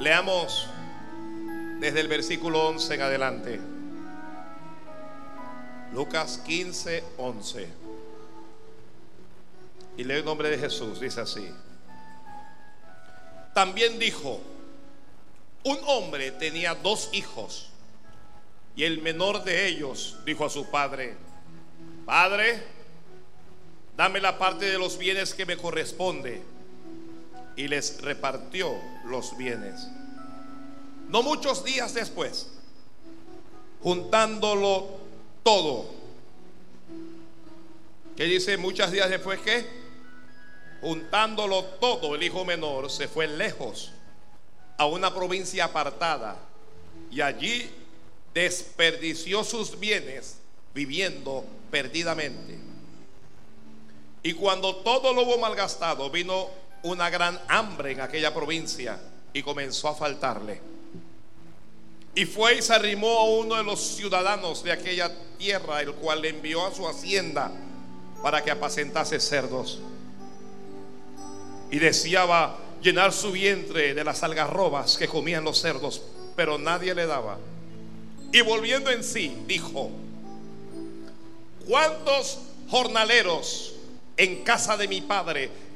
Leamos desde el versículo 11 en adelante. Lucas 15, 11. Y lee el nombre de Jesús, dice así. También dijo, un hombre tenía dos hijos y el menor de ellos dijo a su padre, Padre, dame la parte de los bienes que me corresponde. Y les repartió los bienes. No muchos días después, juntándolo todo. ¿Qué dice muchos días después qué? Juntándolo todo, el hijo menor se fue lejos a una provincia apartada y allí desperdició sus bienes viviendo perdidamente. Y cuando todo lo hubo malgastado, vino una gran hambre en aquella provincia y comenzó a faltarle. Y fue y se arrimó a uno de los ciudadanos de aquella tierra, el cual le envió a su hacienda para que apacentase cerdos. Y deseaba llenar su vientre de las algarrobas que comían los cerdos, pero nadie le daba. Y volviendo en sí, dijo, ¿cuántos jornaleros en casa de mi padre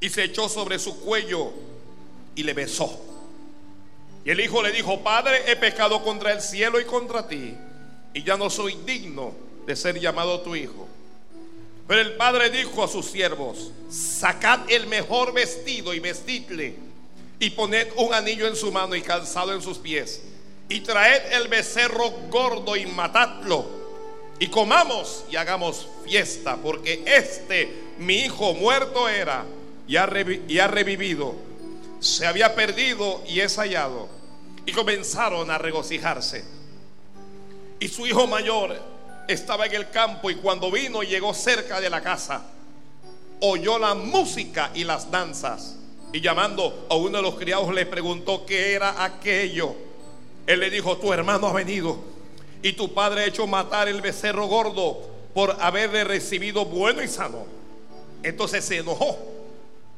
y se echó sobre su cuello y le besó. Y el hijo le dijo, Padre, he pecado contra el cielo y contra ti, y ya no soy digno de ser llamado tu hijo. Pero el padre dijo a sus siervos, sacad el mejor vestido y vestidle, y poned un anillo en su mano y calzado en sus pies, y traed el becerro gordo y matadlo, y comamos y hagamos fiesta, porque este mi hijo muerto era y ha, revivido, se había perdido y es hallado. Y comenzaron a regocijarse. Y su hijo mayor estaba en el campo y cuando vino y llegó cerca de la casa, oyó la música y las danzas. Y llamando a uno de los criados le preguntó qué era aquello. Él le dijo, tu hermano ha venido y tu padre ha hecho matar el becerro gordo por haberle recibido bueno y sano. Entonces se enojó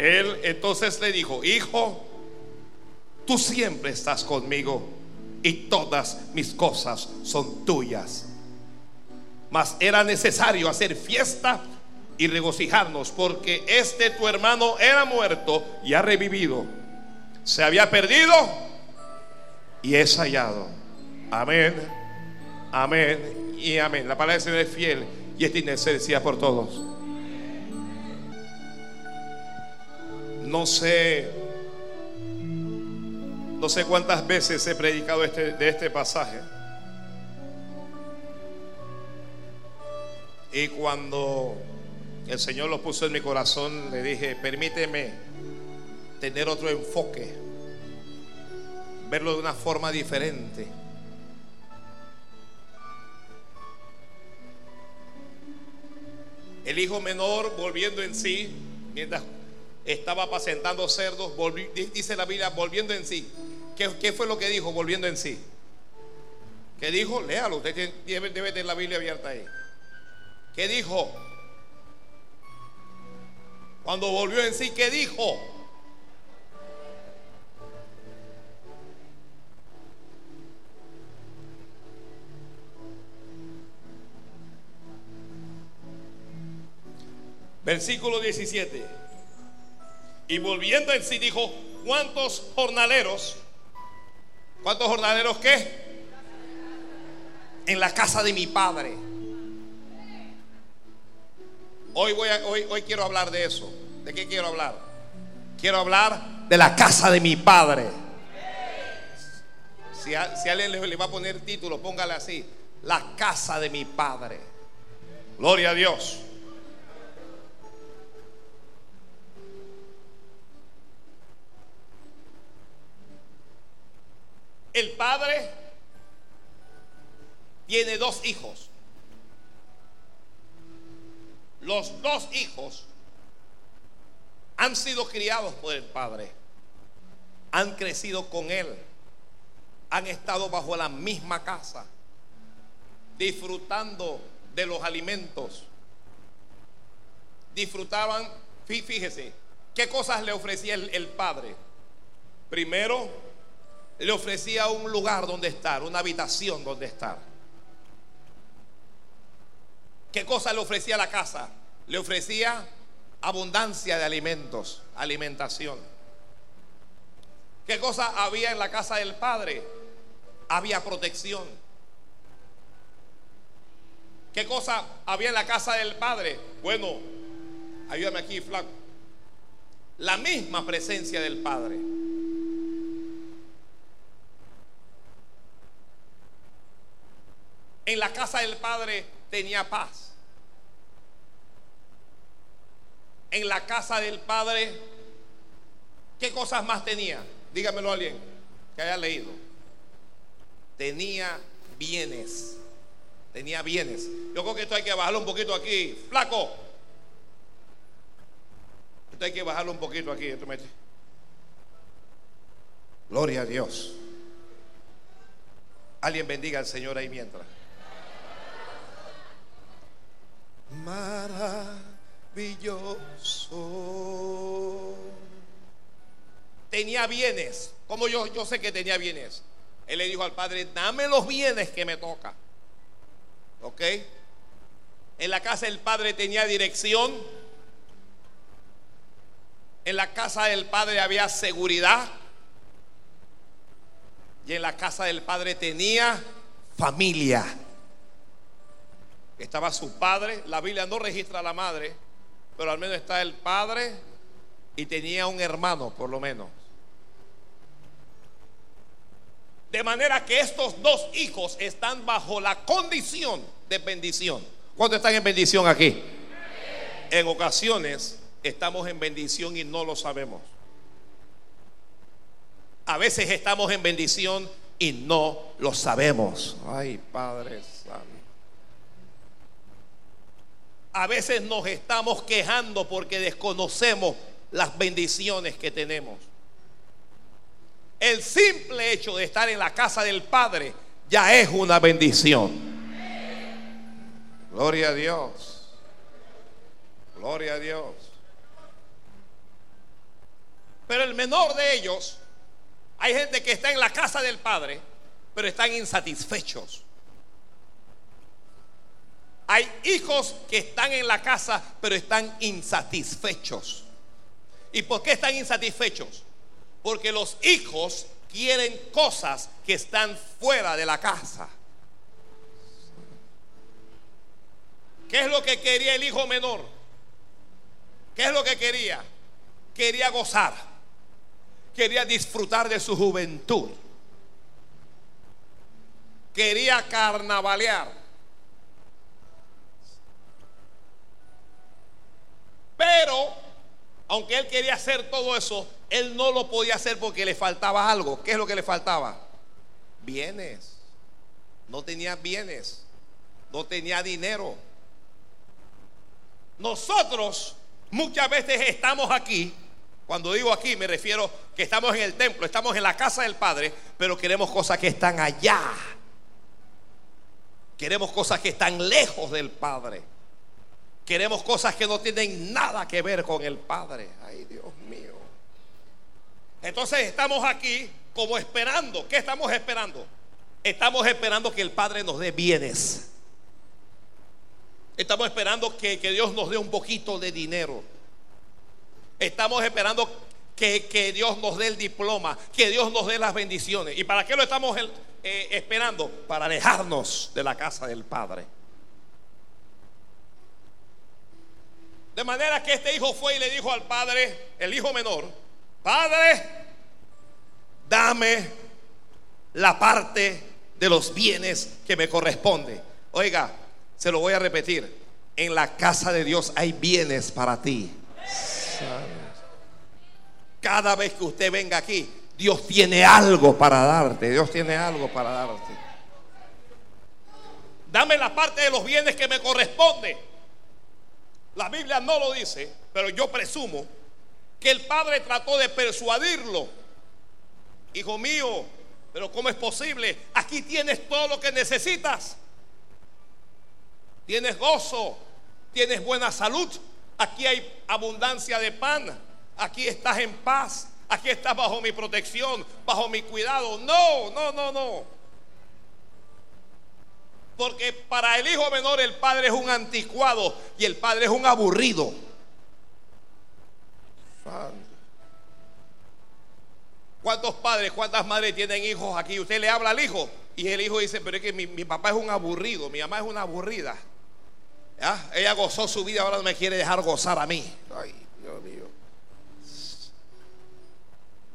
Él entonces le dijo, hijo, tú siempre estás conmigo y todas mis cosas son tuyas. Mas era necesario hacer fiesta y regocijarnos porque este tu hermano era muerto y ha revivido. Se había perdido y es hallado. Amén, amén y amén. La palabra Señor es fiel y es necesidad por todos. No sé, no sé cuántas veces he predicado este, de este pasaje. Y cuando el Señor lo puso en mi corazón, le dije, permíteme tener otro enfoque, verlo de una forma diferente. El hijo menor volviendo en sí, mientras estaba apacentando cerdos, dice la Biblia, volviendo en sí. ¿Qué, fue lo que dijo volviendo en sí? ¿Qué dijo? Léalo, usted debe, debe tener la Biblia abierta ahí. ¿Qué dijo? Cuando volvió en sí, ¿qué dijo? Versículo 17. Y volviendo en sí dijo, ¿cuántos jornaleros? ¿Cuántos jornaleros qué? en la casa de mi padre. Hoy, voy hoy, hoy quiero hablar de eso. ¿De qué quiero hablar? Quiero hablar de la casa de mi padre. Si, alguien le, le va a poner título, póngale así. La casa de mi padre. Gloria a Dios. El padre tiene dos hijos. Los dos hijos han sido criados por el padre. Han crecido con él. Han estado bajo la misma casa. Disfrutando de los alimentos. Disfrutaban, fíjese, ¿qué cosas le ofrecía el, el padre? Primero, le ofrecía un lugar donde estar, una habitación donde estar. ¿Qué cosa le ofrecía la casa? Le ofrecía abundancia de alimentos, alimentación. ¿Qué cosa había en la casa del Padre? Había protección. ¿Qué cosa había en la casa del Padre? Bueno, ayúdame aquí, flaco. La misma presencia del Padre. En la casa del Padre tenía paz. En la casa del Padre, ¿qué cosas más tenía? Dígamelo alguien que haya leído. Tenía bienes. Tenía bienes. Yo creo que esto hay que bajarlo un poquito aquí. Flaco. Esto hay que bajarlo un poquito aquí. Gloria a Dios. Alguien bendiga al Señor ahí mientras. Maravilloso. Tenía bienes. Como yo, yo sé que tenía bienes. Él le dijo al padre, dame los bienes que me toca. ¿Ok? En la casa del padre tenía dirección. En la casa del padre había seguridad. Y en la casa del padre tenía familia estaba su padre. La Biblia no registra a la madre, pero al menos está el padre y tenía un hermano, por lo menos. De manera que estos dos hijos están bajo la condición de bendición. ¿Cuántos están en bendición aquí? En ocasiones estamos en bendición y no lo sabemos. A veces estamos en bendición y no lo sabemos. Ay, Padre Santo. A veces nos estamos quejando porque desconocemos las bendiciones que tenemos. El simple hecho de estar en la casa del Padre ya es una bendición. Gloria a Dios. Gloria a Dios. Pero el menor de ellos, hay gente que está en la casa del Padre, pero están insatisfechos. Hay hijos que están en la casa, pero están insatisfechos. ¿Y por qué están insatisfechos? Porque los hijos quieren cosas que están fuera de la casa. ¿Qué es lo que quería el hijo menor? ¿Qué es lo que quería? Quería gozar. Quería disfrutar de su juventud. Quería carnavalear. Pero, aunque él quería hacer todo eso, él no lo podía hacer porque le faltaba algo. ¿Qué es lo que le faltaba? Bienes. No tenía bienes. No tenía dinero. Nosotros muchas veces estamos aquí. Cuando digo aquí me refiero que estamos en el templo, estamos en la casa del Padre, pero queremos cosas que están allá. Queremos cosas que están lejos del Padre. Queremos cosas que no tienen nada que ver con el Padre. Ay, Dios mío. Entonces estamos aquí como esperando. ¿Qué estamos esperando? Estamos esperando que el Padre nos dé bienes. Estamos esperando que, que Dios nos dé un poquito de dinero. Estamos esperando que, Dios nos dé el diploma, que Dios nos dé las bendiciones. ¿Y para qué lo estamos eh, esperando? Para alejarnos de la casa del Padre. De manera que este hijo fue y le dijo al padre, el hijo menor, Padre, dame la parte de los bienes que me corresponde. Oiga, se lo voy a repetir. En la casa de Dios hay bienes para ti. Cada vez que usted venga aquí, Dios tiene algo para darte. Dios tiene algo para darte. Dame la parte de los bienes que me corresponde. La Biblia no lo dice, pero yo presumo que el padre trató de persuadirlo. Hijo mío, pero ¿cómo es posible? Aquí tienes todo lo que necesitas. Tienes gozo, tienes buena salud, aquí hay abundancia de pan, aquí estás en paz, aquí estás bajo mi protección, bajo mi cuidado. No, no, no, no. Porque para el hijo menor el padre es un anticuado y el padre es un aburrido. ¿Cuántos padres, cuántas madres tienen hijos aquí? Usted le habla al hijo y el hijo dice, pero es que mi, papá es un aburrido, mi mamá es una aburrida. Ella gozó su vida, ahora no me quiere dejar gozar a mí. Ay, Dios mío.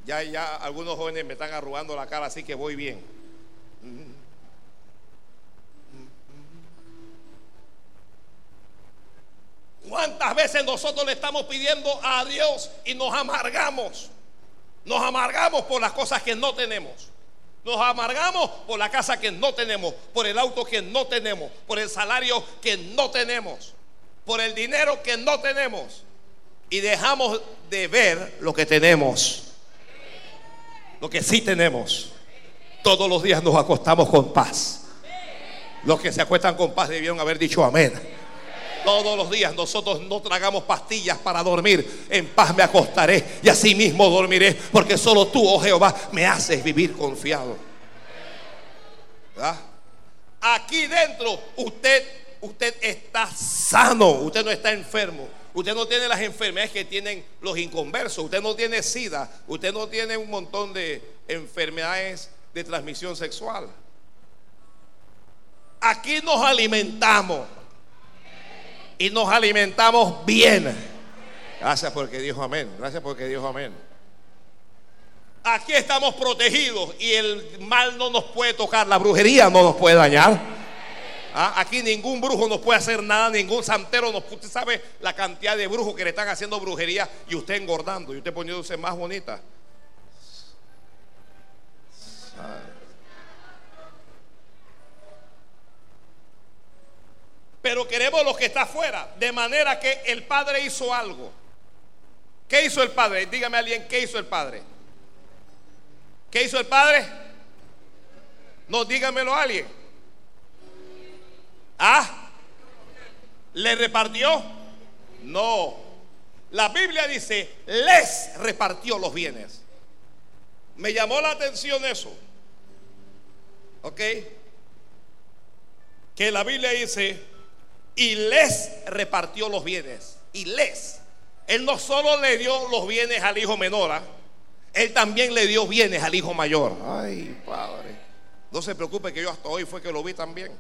Ya, ya algunos jóvenes me están arrugando la cara, así que voy bien. ¿Cuántas veces nosotros le estamos pidiendo a Dios y nos amargamos? Nos amargamos por las cosas que no tenemos. Nos amargamos por la casa que no tenemos, por el auto que no tenemos, por el salario que no tenemos, por el dinero que no tenemos. Y dejamos de ver lo que tenemos, lo que sí tenemos. Todos los días nos acostamos con paz. Los que se acuestan con paz debieron haber dicho amén. Todos los días nosotros no tragamos pastillas para dormir. En paz me acostaré y así mismo dormiré. Porque solo tú, oh Jehová, me haces vivir confiado. Aquí dentro usted, usted está sano. Usted no está enfermo. Usted no tiene las enfermedades que tienen los inconversos. Usted no tiene sida. Usted no tiene un montón de enfermedades de transmisión sexual. Aquí nos alimentamos y nos alimentamos bien. Gracias porque dijo amén. Gracias porque dijo amén. Aquí estamos protegidos y el mal no nos puede tocar, la brujería no nos puede dañar. Ah, aquí ningún brujo nos puede hacer nada, ningún santero nos Usted sabe la cantidad de brujos que le están haciendo brujería y usted engordando y usted poniéndose más bonita. Pero queremos lo que está afuera. De manera que el Padre hizo algo. ¿Qué hizo el Padre? Dígame a alguien, ¿qué hizo el Padre? ¿Qué hizo el Padre? No, dígamelo a alguien. ¿Ah? ¿Le repartió? No. La Biblia dice, les repartió los bienes. Me llamó la atención eso. ¿Ok? Que la Biblia dice, y les repartió los bienes. Y les. Él no solo le dio los bienes al hijo menor, ¿ah? él también le dio bienes al hijo mayor. Ay, padre. No se preocupe que yo hasta hoy fue que lo vi también.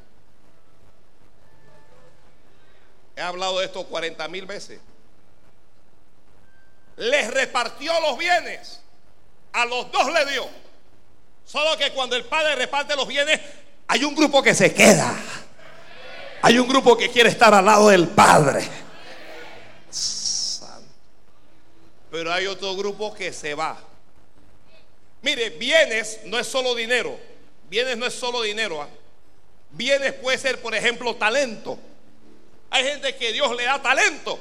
He hablado de esto 40 mil veces. Les repartió los bienes. A los dos le dio. Solo que cuando el padre reparte los bienes, hay un grupo que se queda. Hay un grupo que quiere estar al lado del Padre. Pero hay otro grupo que se va. Mire, bienes no es solo dinero. Bienes no es solo dinero. ¿ah? Bienes puede ser, por ejemplo, talento. Hay gente que Dios le da talento.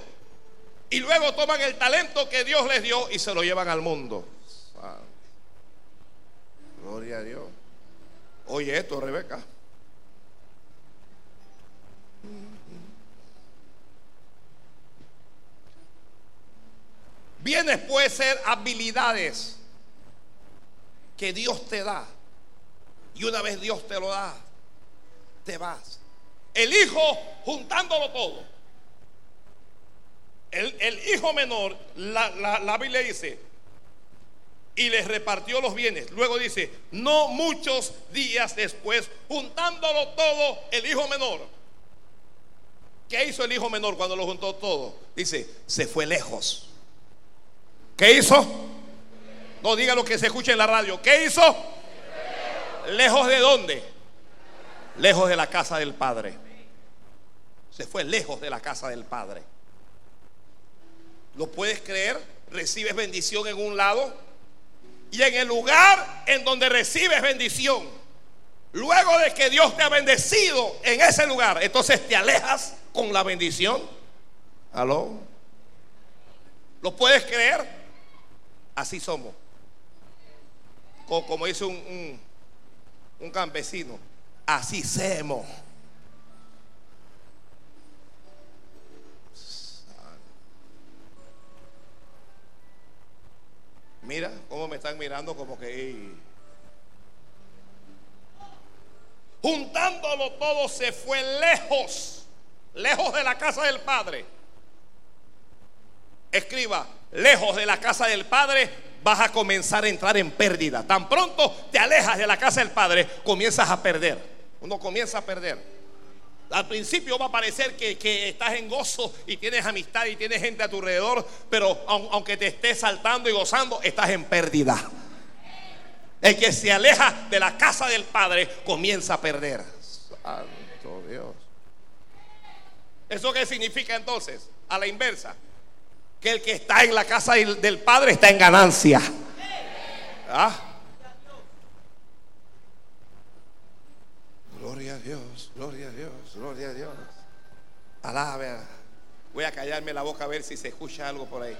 Y luego toman el talento que Dios les dio y se lo llevan al mundo. Gloria a Dios. Oye esto, Rebeca. Bienes puede ser habilidades que Dios te da. Y una vez Dios te lo da, te vas. El hijo juntándolo todo. El, hijo menor, la, la, Biblia dice, y les repartió los bienes. Luego dice, no muchos días después, juntándolo todo, el hijo menor. ¿Qué hizo el hijo menor cuando lo juntó todo? Dice, se fue lejos. ¿Qué hizo? No diga lo que se escucha en la radio. ¿Qué hizo? ¿Lejos de dónde? Lejos de la casa del Padre. Se fue lejos de la casa del Padre. ¿Lo puedes creer? Recibes bendición en un lado y en el lugar en donde recibes bendición, luego de que Dios te ha bendecido en ese lugar, entonces te alejas con la bendición. ¿Aló? ¿Lo puedes creer? Así somos. Como, dice un, un, campesino, así somos. Mira cómo me están mirando como que... Juntándolo todo se fue lejos, lejos de la casa del Padre. Escriba, lejos de la casa del Padre vas a comenzar a entrar en pérdida. Tan pronto te alejas de la casa del Padre, comienzas a perder. Uno comienza a perder. Al principio va a parecer que, estás en gozo y tienes amistad y tienes gente a tu alrededor, pero aunque te estés saltando y gozando, estás en pérdida. El que se aleja de la casa del Padre comienza a perder. Santo Dios. ¿Eso qué significa entonces? A la inversa. Que el que está en la casa del Padre está en ganancia. ¿Ah? Gloria a Dios, gloria a Dios, gloria a Dios. Alabe. Voy a callarme la boca a ver si se escucha algo por ahí.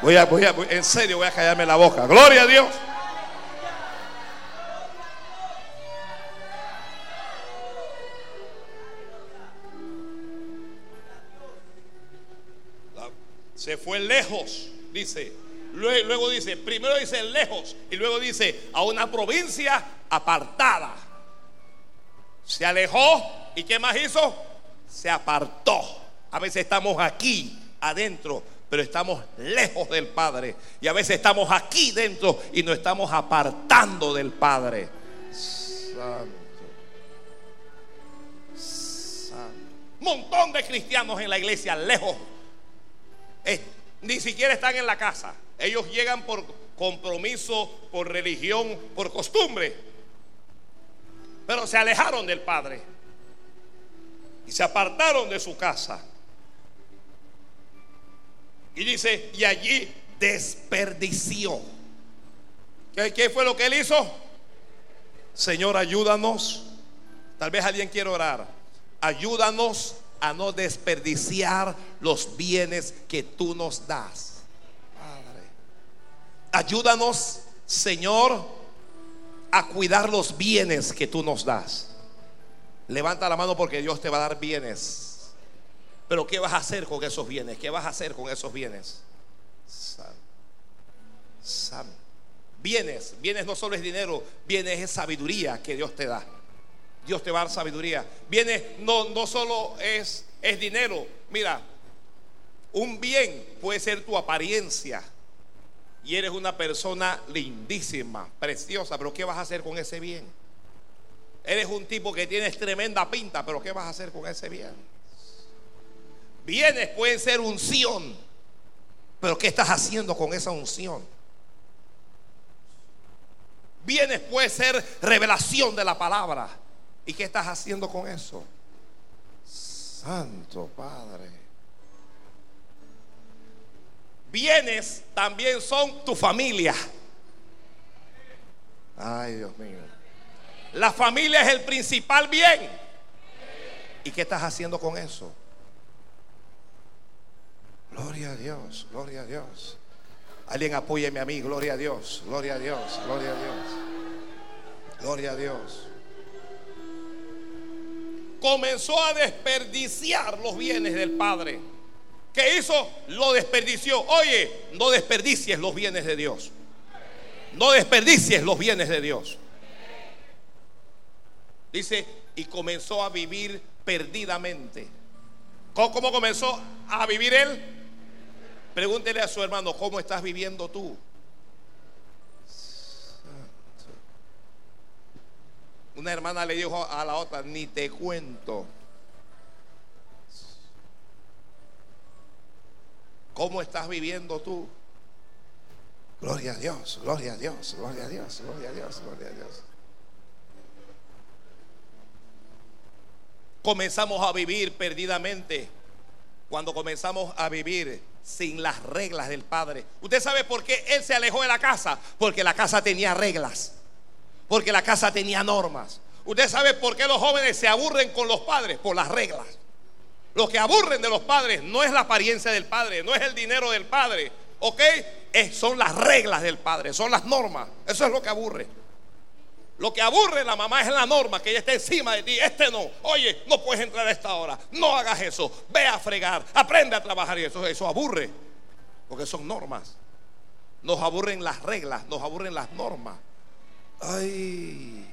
Voy a, voy a, en serio voy a callarme la boca. Gloria a Dios. Se fue lejos, dice. Luego dice, primero dice lejos y luego dice a una provincia apartada. Se alejó y ¿qué más hizo? Se apartó. A veces estamos aquí adentro, pero estamos lejos del Padre. Y a veces estamos aquí dentro y nos estamos apartando del Padre. Santo. Santo. Montón de cristianos en la iglesia lejos. Ni siquiera están en la casa. Ellos llegan por compromiso, por religión, por costumbre pero se alejaron del Padre y se apartaron de su casa. Y dice, y allí desperdició. ¿Qué, fue lo que él hizo? Señor, ayúdanos. Tal vez alguien quiera orar. Ayúdanos a no desperdiciar los bienes que tú nos das. Ayúdanos, Señor, a cuidar los bienes que tú nos das. Levanta la mano porque Dios te va a dar bienes. Pero ¿qué vas a hacer con esos bienes? ¿Qué vas a hacer con esos bienes? Bienes, bienes no solo es dinero, bienes es sabiduría que Dios te da. Dios te va a dar sabiduría. Bienes no, no solo es, es dinero. Mira, un bien puede ser tu apariencia y eres una persona lindísima, preciosa, pero ¿qué vas a hacer con ese bien? Eres un tipo que tienes tremenda pinta, pero ¿qué vas a hacer con ese bien? Bienes pueden ser unción, pero ¿qué estás haciendo con esa unción? Bienes puede ser revelación de la palabra. ¿Y qué estás haciendo con eso? Santo Padre bienes también son tu familia. Ay, Dios mío. La familia es el principal bien. ¿Y qué estás haciendo con eso? Gloria a Dios, gloria a Dios. Alguien apóyeme a mí, gloria a Dios, gloria a Dios, gloria a Dios. Gloria a Dios. Comenzó a desperdiciar los bienes del Padre. ¿Qué hizo? Lo desperdició. Oye, no desperdicies los bienes de Dios. No desperdicies los bienes de Dios. Dice, y comenzó a vivir perdidamente. ¿Cómo, comenzó a vivir él? Pregúntele a su hermano, ¿cómo estás viviendo tú? Una hermana le dijo a la otra, ni te cuento. ¿Cómo estás viviendo tú? Gloria a Dios, gloria a Dios, gloria a Dios, gloria a Dios, gloria a Dios. Comenzamos a vivir perdidamente cuando comenzamos a vivir sin las reglas del Padre. ¿Usted sabe por qué Él se alejó de la casa? Porque la casa tenía reglas, porque la casa tenía normas. ¿Usted sabe por qué los jóvenes se aburren con los padres? Por las reglas. Lo que aburren de los padres no es la apariencia del padre, no es el dinero del padre, ¿ok? son las reglas del padre, son las normas. Eso es lo que aburre. Lo que aburre la mamá es la norma, que ella esté encima de ti. Este no. Oye, no puedes entrar a esta hora. No hagas eso. Ve a fregar. Aprende a trabajar. Y eso, eso aburre. Porque son normas. Nos aburren las reglas. Nos aburren las normas. Ay.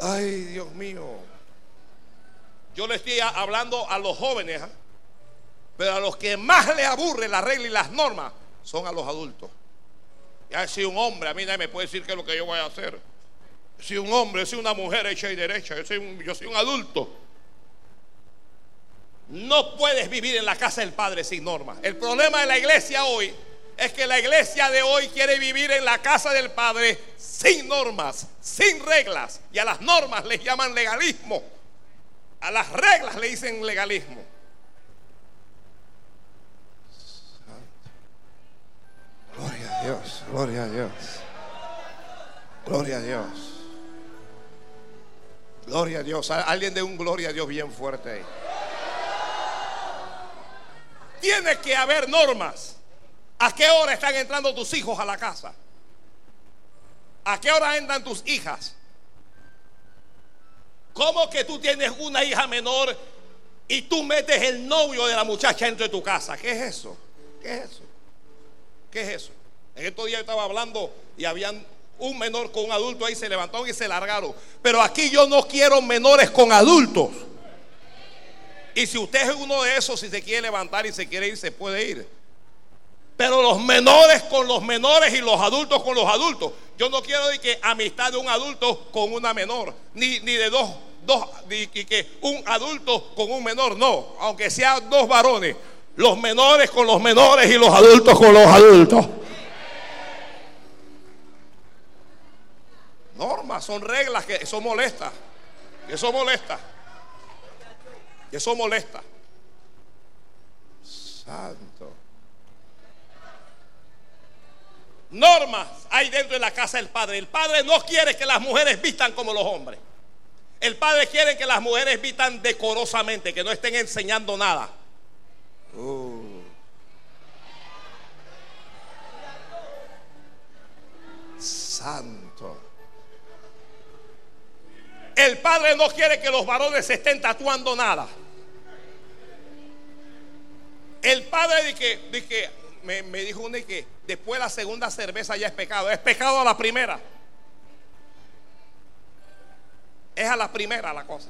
Ay, Dios mío. Yo le estoy hablando a los jóvenes, ¿ah? pero a los que más le aburre la regla y las normas son a los adultos. Ya si un hombre, a mí nadie me puede decir qué es lo que yo voy a hacer. Si un hombre, si una mujer hecha y derecha, yo soy un, yo soy un adulto. No puedes vivir en la casa del Padre sin normas. El problema de la iglesia hoy es que la iglesia de hoy quiere vivir en la casa del Padre sin normas, sin reglas. Y a las normas les llaman legalismo. A las reglas le dicen legalismo. Gloria a Dios, gloria a Dios. Gloria a Dios. Gloria a Dios. Alguien de un gloria a Dios bien fuerte ahí. Tiene que haber normas. ¿A qué hora están entrando tus hijos a la casa? ¿A qué hora entran tus hijas? ¿Cómo que tú tienes una hija menor y tú metes el novio de la muchacha dentro de tu casa? ¿Qué es eso? ¿Qué es eso? ¿Qué es eso? En estos días yo estaba hablando y habían un menor con un adulto ahí, se levantaron y se largaron. Pero aquí yo no quiero menores con adultos. Y si usted es uno de esos, si se quiere levantar y se quiere ir, se puede ir. Pero los menores con los menores y los adultos con los adultos. Yo no quiero decir que amistad de un adulto con una menor, ni, ni de dos, dos, que un adulto con un menor, no, aunque sean dos varones, los menores con los menores y los adultos con los adultos. Normas, son reglas que eso molesta, que eso molesta, que eso molesta. Santo. Normas hay dentro de la casa del Padre. El Padre no quiere que las mujeres vistan como los hombres. El Padre quiere que las mujeres vistan decorosamente, que no estén enseñando nada. Uh. Santo. El Padre no quiere que los varones se estén tatuando nada. El Padre dice que, me, dijo uno que después la segunda cerveza ya es pecado. Es pecado a la primera. Es a la primera la cosa.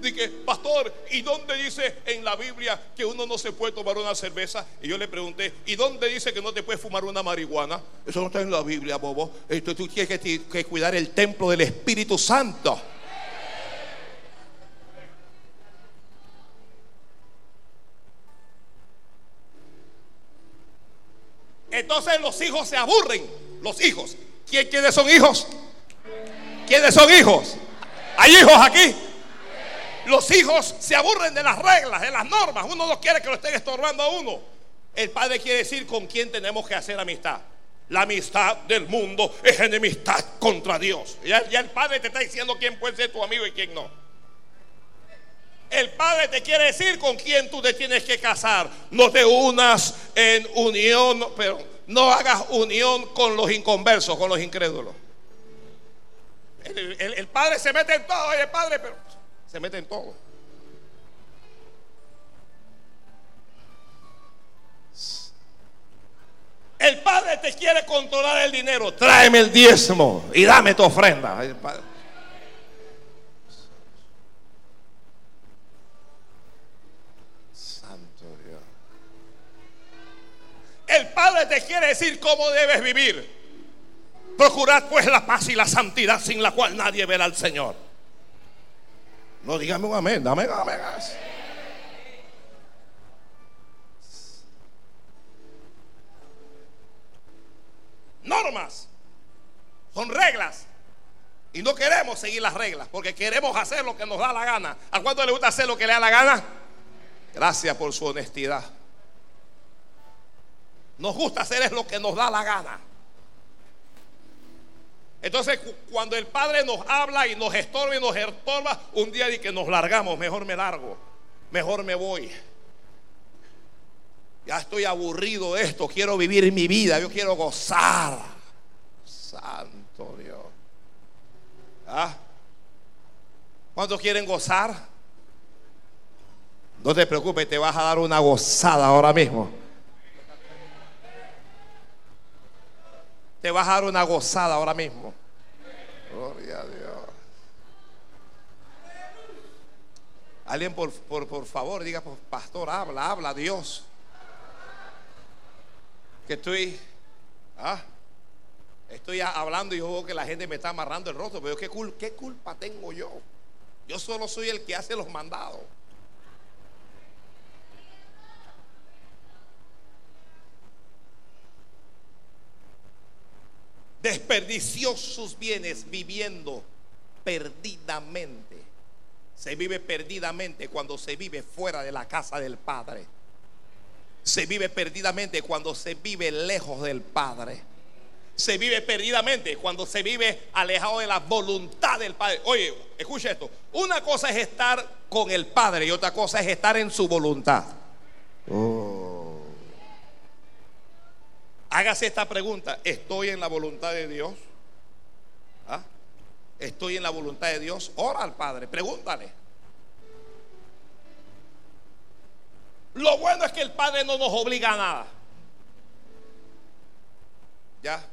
Dije, pastor, ¿y dónde dice en la Biblia que uno no se puede tomar una cerveza? Y yo le pregunté, ¿y dónde dice que no te puedes fumar una marihuana? Eso no está en la Biblia, bobo. Esto, tú tienes que cuidar el templo del Espíritu Santo. Entonces los hijos se aburren. Los hijos. ¿Quiénes son hijos? ¿Quiénes son hijos? ¿Hay hijos aquí? Los hijos se aburren de las reglas, de las normas. Uno no quiere que lo estén estorbando a uno. El padre quiere decir con quién tenemos que hacer amistad. La amistad del mundo es enemistad contra Dios. Ya el padre te está diciendo quién puede ser tu amigo y quién no. El Padre te quiere decir con quién tú te tienes que casar. No te unas en unión, pero no hagas unión con los inconversos, con los incrédulos. El, Padre se mete en todo, el Padre, pero se mete en todo. El Padre te quiere controlar el dinero. Tráeme el diezmo y dame tu ofrenda. El Padre. Te quiere decir cómo debes vivir. Procurad pues la paz y la santidad sin la cual nadie verá al Señor. No dígame un amén, dame amén. Normas, son reglas. Y no queremos seguir las reglas porque queremos hacer lo que nos da la gana. ¿A cuánto le gusta hacer lo que le da la gana? Gracias por su honestidad. Nos gusta hacer es lo que nos da la gana. Entonces, cuando el Padre nos habla y nos estorba y nos estorba, un día de que nos largamos, mejor me largo, mejor me voy. Ya estoy aburrido de esto, quiero vivir mi vida, yo quiero gozar. Santo Dios. ¿Ah? ¿Cuántos quieren gozar? No te preocupes, te vas a dar una gozada ahora mismo. Te vas a dar una gozada ahora mismo. Gloria a Dios. Alguien por, por, favor diga, pues, pastor, habla, habla Dios. Que estoy, ah, estoy hablando y yo veo que la gente me está amarrando el rostro, pero ¿qué, ¿qué culpa tengo yo? Yo solo soy el que hace los mandados. Desperdició sus bienes viviendo perdidamente. Se vive perdidamente cuando se vive fuera de la casa del Padre. Se vive perdidamente cuando se vive lejos del Padre. Se vive perdidamente cuando se vive alejado de la voluntad del Padre. Oye, escucha esto. Una cosa es estar con el Padre y otra cosa es estar en su voluntad. Oh. Hágase esta pregunta, ¿estoy en la voluntad de Dios? ¿Ah? ¿Estoy en la voluntad de Dios? Ora al Padre, pregúntale. Lo bueno es que el Padre no nos obliga a nada. ¿Ya?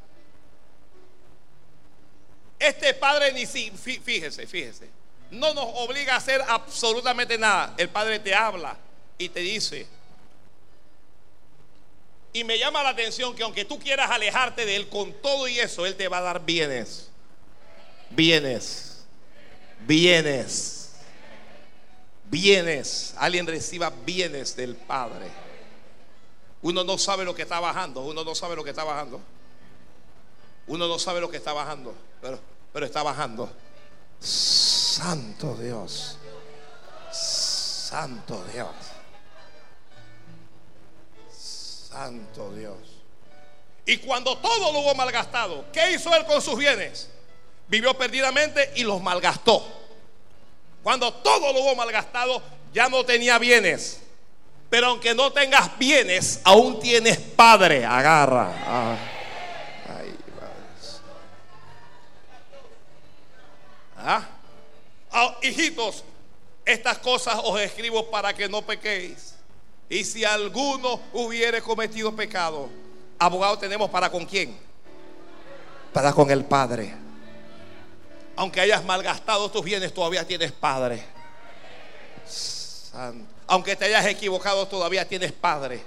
Este Padre ni si, fíjese, fíjese, no nos obliga a hacer absolutamente nada. El Padre te habla y te dice, y me llama la atención que aunque tú quieras alejarte de Él con todo y eso, Él te va a dar bienes. Bienes. Bienes. Bienes. Alguien reciba bienes del Padre. Uno no sabe lo que está bajando. Uno no sabe lo que está bajando. Uno no sabe lo que está bajando. Pero, pero está bajando. Santo Dios. Santo Dios. Santo Dios. Y cuando todo lo hubo malgastado, ¿qué hizo él con sus bienes? Vivió perdidamente y los malgastó. Cuando todo lo hubo malgastado, ya no tenía bienes. Pero aunque no tengas bienes, aún tienes padre. Agarra. Ah. ¿Ah? Ah, hijitos, estas cosas os escribo para que no pequéis. Y si alguno hubiere cometido pecado, abogado tenemos para con quién? Para con el Padre. Aunque hayas malgastado tus bienes, todavía tienes Padre. Aunque te hayas equivocado, todavía tienes Padre.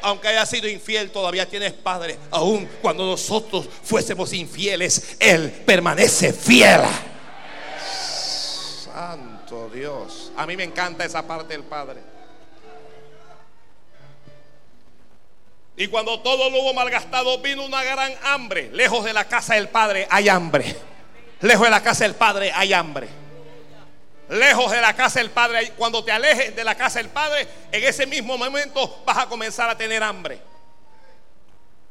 Aunque hayas sido infiel, todavía tienes Padre. Aun cuando nosotros fuésemos infieles, Él permanece fiel. Santo Dios. A mí me encanta esa parte del Padre. Y cuando todo lo hubo malgastado, vino una gran hambre. Lejos de la casa del Padre hay hambre. Lejos de la casa del Padre hay hambre. Lejos de la casa del Padre, cuando te alejes de la casa del Padre, en ese mismo momento vas a comenzar a tener hambre.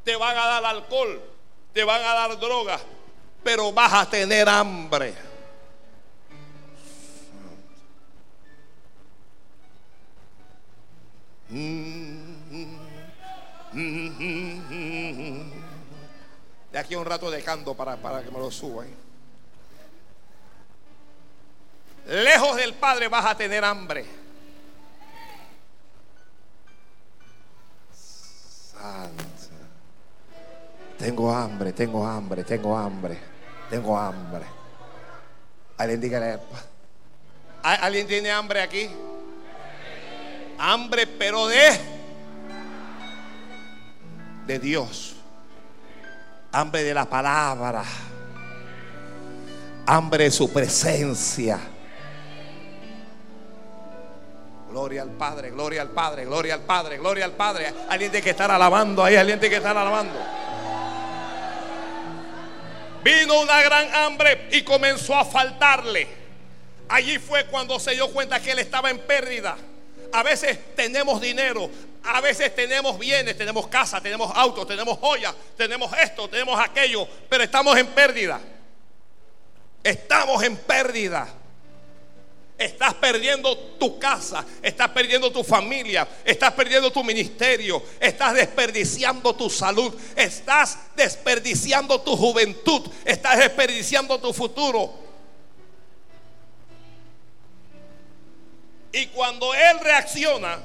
Te van a dar alcohol, te van a dar drogas, pero vas a tener hambre. Mm. De aquí un rato de canto para, para que me lo suban. Lejos del Padre vas a tener hambre. Tengo hambre, tengo hambre, tengo hambre, tengo hambre. Alguien dígale, ¿alguien tiene hambre aquí? Hambre, pero de de Dios, hambre de la palabra, hambre de su presencia. Gloria al Padre, gloria al Padre, gloria al Padre, gloria al Padre. Alguien tiene que estar alabando ahí, alguien tiene que estar alabando. Vino una gran hambre y comenzó a faltarle. Allí fue cuando se dio cuenta que él estaba en pérdida. A veces tenemos dinero, a veces tenemos bienes, tenemos casa, tenemos autos, tenemos joyas, tenemos esto, tenemos aquello, pero estamos en pérdida. Estamos en pérdida. Estás perdiendo tu casa, estás perdiendo tu familia, estás perdiendo tu ministerio, estás desperdiciando tu salud, estás desperdiciando tu juventud, estás desperdiciando tu futuro. Y cuando Él reacciona,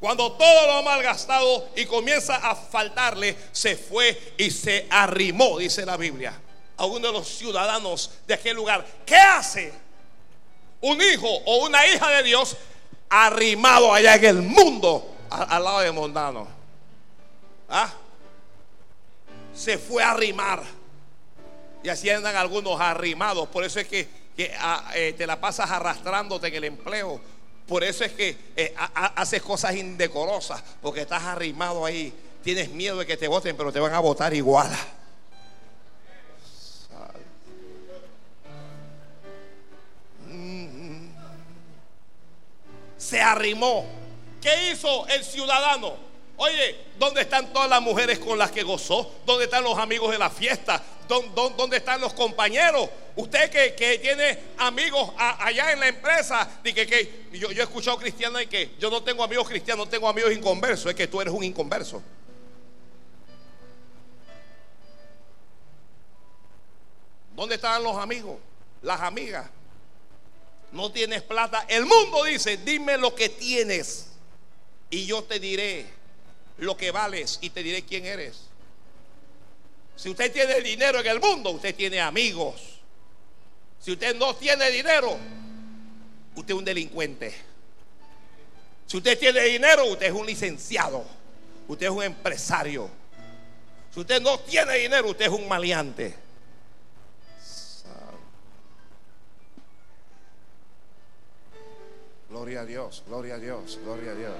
cuando todo lo ha malgastado y comienza a faltarle, se fue y se arrimó, dice la Biblia, a uno de los ciudadanos de aquel lugar. ¿Qué hace un hijo o una hija de Dios arrimado allá en el mundo al, lado de Mondano? ¿Ah? Se fue a arrimar. Y así andan algunos arrimados. Por eso es que, ah, eh, te la pasas arrastrándote en el empleo por eso es que eh, haces cosas indecorosas, porque estás arrimado ahí. Tienes miedo de que te voten, pero te van a votar igual. Se arrimó. ¿Qué hizo el ciudadano? Oye, ¿dónde están todas las mujeres con las que gozó? ¿Dónde están los amigos de la fiesta? ¿Dónde, están los compañeros? Usted que, tiene amigos allá en la empresa, que, que yo, he escuchado cristianos y que yo no tengo amigos cristianos, no tengo amigos inconversos, es que tú eres un inconverso. ¿Dónde están los amigos? Las amigas. No tienes plata. El mundo dice, dime lo que tienes y yo te diré lo que vales y te diré quién eres. Si usted tiene dinero en el mundo, usted tiene amigos. Si usted no tiene dinero, usted es un delincuente. Si usted tiene dinero, usted es un licenciado. Usted es un empresario. Si usted no tiene dinero, usted es un maleante. Gloria a Dios, gloria a Dios, gloria a Dios.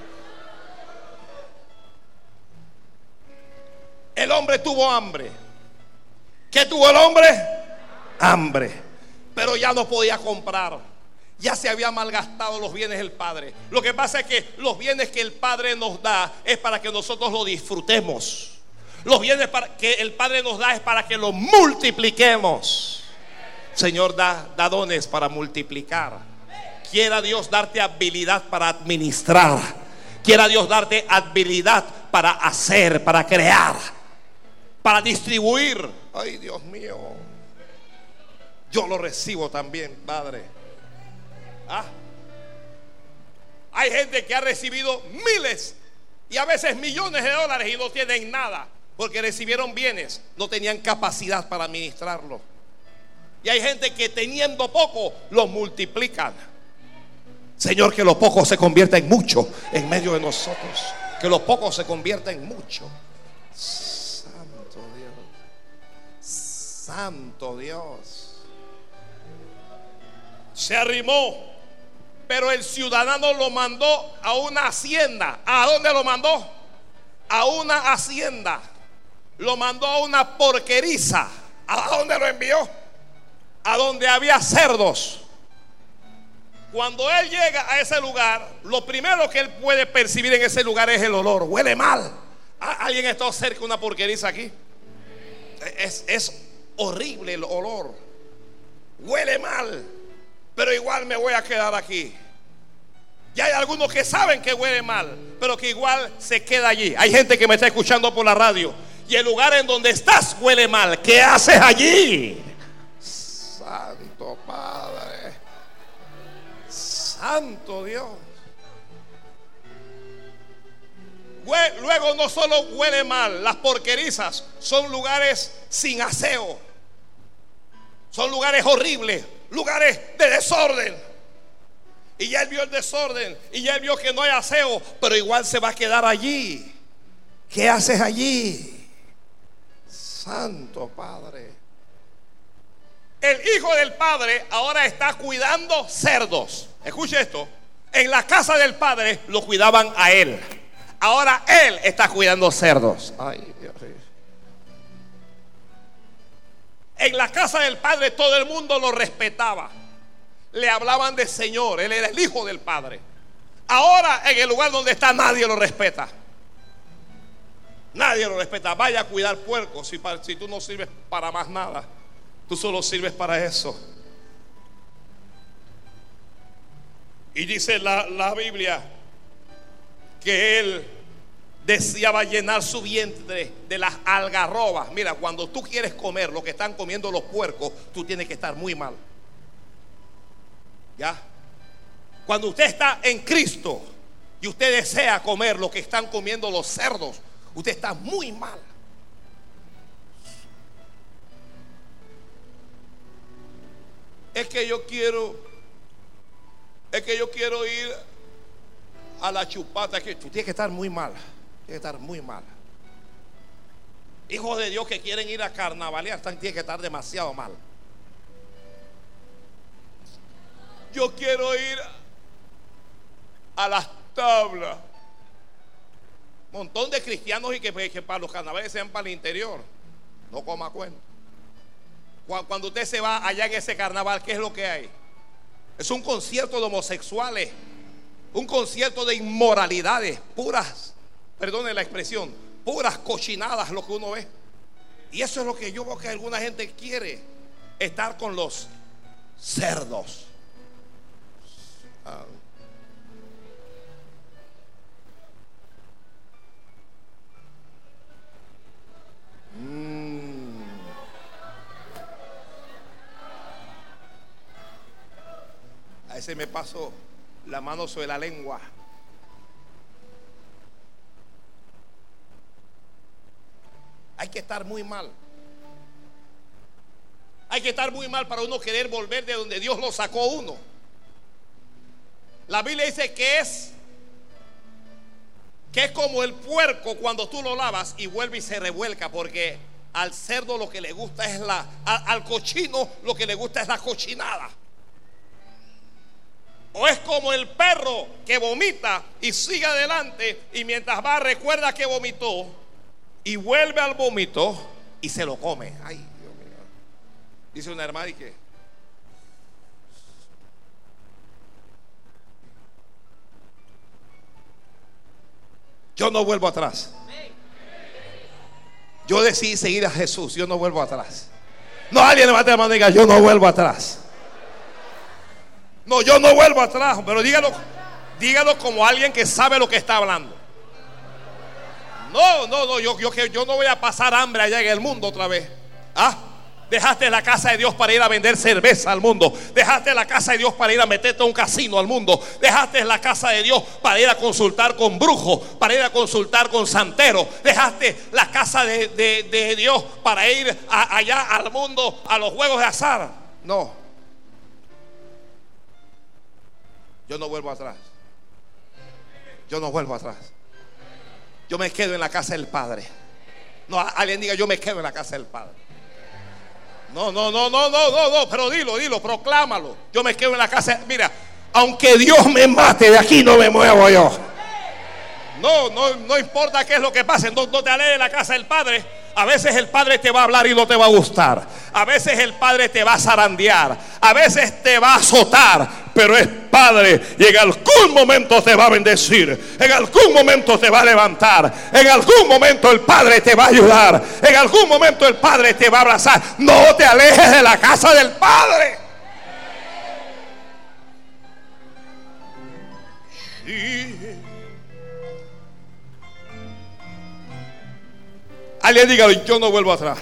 El hombre tuvo hambre. ¿Qué tuvo el hombre? Hambre. Pero ya no podía comprar. Ya se había malgastado los bienes del Padre. Lo que pasa es que los bienes que el Padre nos da es para que nosotros lo disfrutemos. Los bienes que el Padre nos da es para que lo multipliquemos. Señor, da, da dones para multiplicar. Quiera Dios darte habilidad para administrar. Quiera Dios darte habilidad para hacer, para crear para distribuir. Ay, Dios mío. Yo lo recibo también, Padre. ¿Ah? Hay gente que ha recibido miles y a veces millones de dólares y no tienen nada porque recibieron bienes, no tenían capacidad para administrarlo. Y hay gente que teniendo poco lo multiplican. Señor, que lo poco se convierta en mucho en medio de nosotros. Que lo poco se convierta en mucho. Santo Dios. Se arrimó, pero el ciudadano lo mandó a una hacienda. ¿A dónde lo mandó? A una hacienda. Lo mandó a una porqueriza. ¿A dónde lo envió? A donde había cerdos. Cuando él llega a ese lugar, lo primero que él puede percibir en ese lugar es el olor. Huele mal. ¿Alguien está cerca de una porqueriza aquí? Es, es horrible el olor. Huele mal, pero igual me voy a quedar aquí. Y hay algunos que saben que huele mal, pero que igual se queda allí. Hay gente que me está escuchando por la radio y el lugar en donde estás huele mal. ¿Qué haces allí? Santo Padre. Santo Dios. Luego no solo huele mal, las porquerizas son lugares sin aseo. Son lugares horribles, lugares de desorden. Y ya él vio el desorden y ya él vio que no hay aseo, pero igual se va a quedar allí. ¿qué haces allí? Santo Padre. El hijo del padre ahora está cuidando cerdos. Escuche esto. En la casa del padre lo cuidaban a él. Ahora él está cuidando cerdos. Ay, Dios mío. En la casa del padre todo el mundo lo respetaba. Le hablaban de Señor. Él era el hijo del padre. Ahora en el lugar donde está nadie lo respeta. Nadie lo respeta. Vaya a cuidar puercos si, si tú no sirves para más nada. Tú solo sirves para eso. Y dice la, la Biblia que él deseaba llenar su vientre de las algarrobas. Mira, cuando tú quieres comer lo que están comiendo los puercos, tú tienes que estar muy mal. ¿Ya? Cuando usted está en Cristo y usted desea comer lo que están comiendo los cerdos, usted está muy mal. Es que yo quiero, es que yo quiero ir a la chupata, que tú tienes que estar muy mal, que estar muy mal. Hijos de Dios que quieren ir a carnavalear, tienen que estar demasiado mal. Yo quiero ir a las tablas. Montón de cristianos y que, que para los carnavales sean para el interior. No coma cuenta. Cuando usted se va allá en ese carnaval, ¿qué es lo que hay? Es un concierto de homosexuales, un concierto de inmoralidades, puras, perdone la expresión, puras cochinadas lo que uno ve. Y eso es lo que yo veo que alguna gente quiere, estar con los cerdos. Ah. Mm. A ese me pasó la mano sobre la lengua. Hay que estar muy mal. Hay que estar muy mal para uno querer volver de donde Dios lo sacó uno. La Biblia dice que es que es como el puerco cuando tú lo lavas y vuelve y se revuelca porque al cerdo lo que le gusta es la al cochino lo que le gusta es la cochinada. O es como el perro que vomita y sigue adelante y mientras va recuerda que vomitó y vuelve al vómito y se lo come. Ay, Dios mío. Dice una hermana y que yo no vuelvo atrás. Yo decidí seguir a Jesús, yo no vuelvo atrás. No, alguien levante la mano y diga, yo no vuelvo atrás. No, yo no vuelvo atrás, pero dígalo, dígalo como alguien que sabe lo que está hablando. No, no, no, yo, yo, yo no voy a pasar hambre allá en el mundo otra vez. ¿Ah? Dejaste la casa de Dios para ir a vender cerveza al mundo. Dejaste la casa de Dios para ir a meterte a un casino al mundo. Dejaste la casa de Dios para ir a consultar con brujos, para ir a consultar con santeros. Dejaste la casa de, Dios para ir allá al mundo a los juegos de azar. No. Yo no vuelvo atrás. Yo no vuelvo atrás. Yo me quedo en la casa del Padre. No, alguien diga, yo me quedo en la casa del Padre. No, no, no, no, no, no, no, pero dilo, dilo, proclámalo. Yo me quedo en la casa. Mira, aunque Dios me mate, de aquí no me muevo yo. No, no, no importa qué es lo que pase, no, te alejes de la casa del Padre. A veces el Padre te va a hablar y no te va a gustar. A veces el Padre te va a zarandear. A veces te va a azotar. Pero es Padre y en algún momento te va a bendecir. En algún momento te va a levantar. En algún momento el Padre te va a ayudar. En algún momento el Padre te va a abrazar. No te alejes de la casa del Padre. Alguien diga, yo no vuelvo atrás.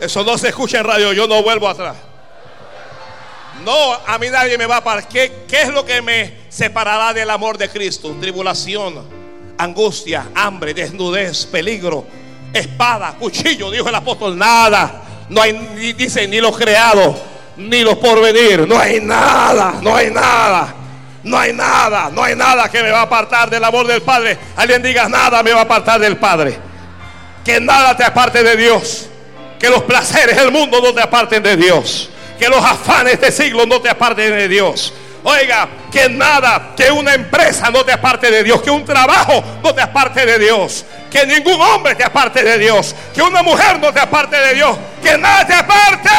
Eso no se escucha en radio, yo no vuelvo atrás. No, a mí nadie me va a parar. ¿Qué, ¿Qué es lo que me separará del amor de Cristo? Tribulación, angustia, hambre, desnudez, peligro, espada, cuchillo, dijo el apóstol. Nada. No hay, dice, ni los creados, ni los por venir. No hay nada, no hay nada. No hay nada, no hay nada que me va a apartar del amor del Padre. Alguien diga, nada me va a apartar del Padre. Que nada te aparte de Dios. Que los placeres del mundo no te aparten de Dios. Que los afanes de siglo no te aparten de Dios. Oiga, que nada, que una empresa no te aparte de Dios, que un trabajo no te aparte de Dios, que ningún hombre te aparte de Dios, que una mujer no te aparte de Dios, que nada te aparte.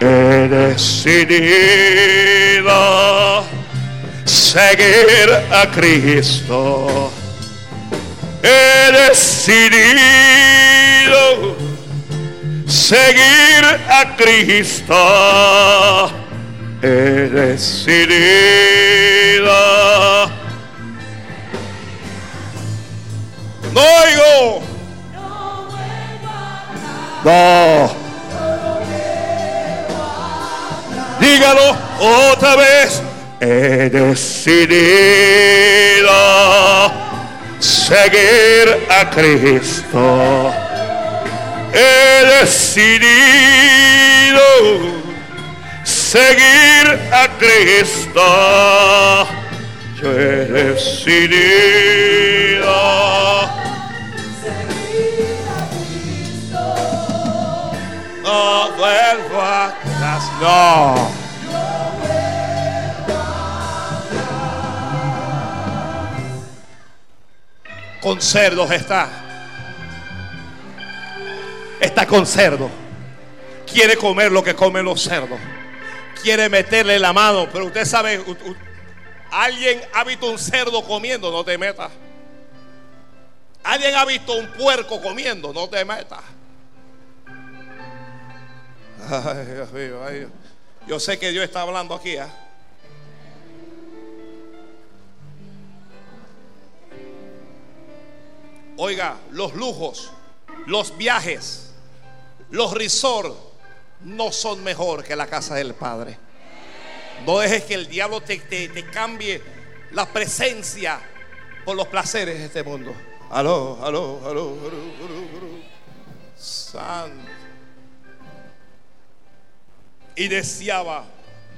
He decidido seguir a Cristo. He decidido seguir a Cristo. He decidido. No oigo. No. Dígalo otra vez. He decidido seguir a Cristo. He decidido seguir a Cristo. Yo he decidido. No vuelvo atrás, no. Con cerdos está. Está con cerdo. Quiere comer lo que comen los cerdos. Quiere meterle la mano. Pero usted sabe, alguien ha visto un cerdo comiendo, no te metas. Alguien ha visto un puerco comiendo, no te metas. Ay, Dios mío. Yo sé que Dios está hablando aquí. ¿ah? Oiga, los lujos, los viajes, los resorts no son mejor que la casa del Padre. No dejes que el diablo te, te- te cambie la presencia por los placeres de este mundo. Aló, aló, aló, aló, aló. Santo. Y deseaba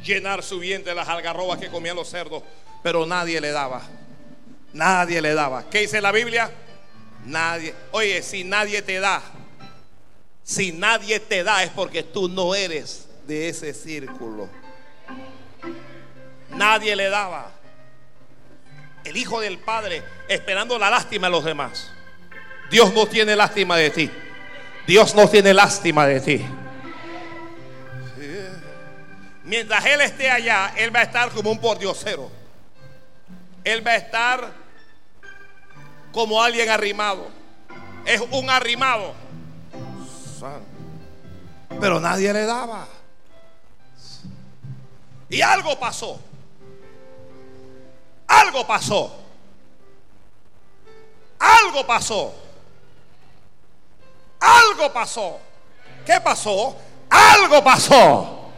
llenar su vientre de las algarrobas que comían los cerdos, pero nadie le daba. Nadie le daba. ¿Qué dice la Biblia? Nadie. Oye, si nadie te da, si nadie te da es porque tú no eres de ese círculo. Nadie le daba. El Hijo del Padre esperando la lástima de los demás. Dios no tiene lástima de ti. Dios no tiene lástima de ti. Mientras Él esté allá, Él va a estar como un pordiosero. Él va a estar como alguien arrimado. Es un arrimado. Pero nadie le daba. Y algo pasó. Algo pasó. Algo pasó. Algo pasó. ¿Qué pasó? Algo pasó.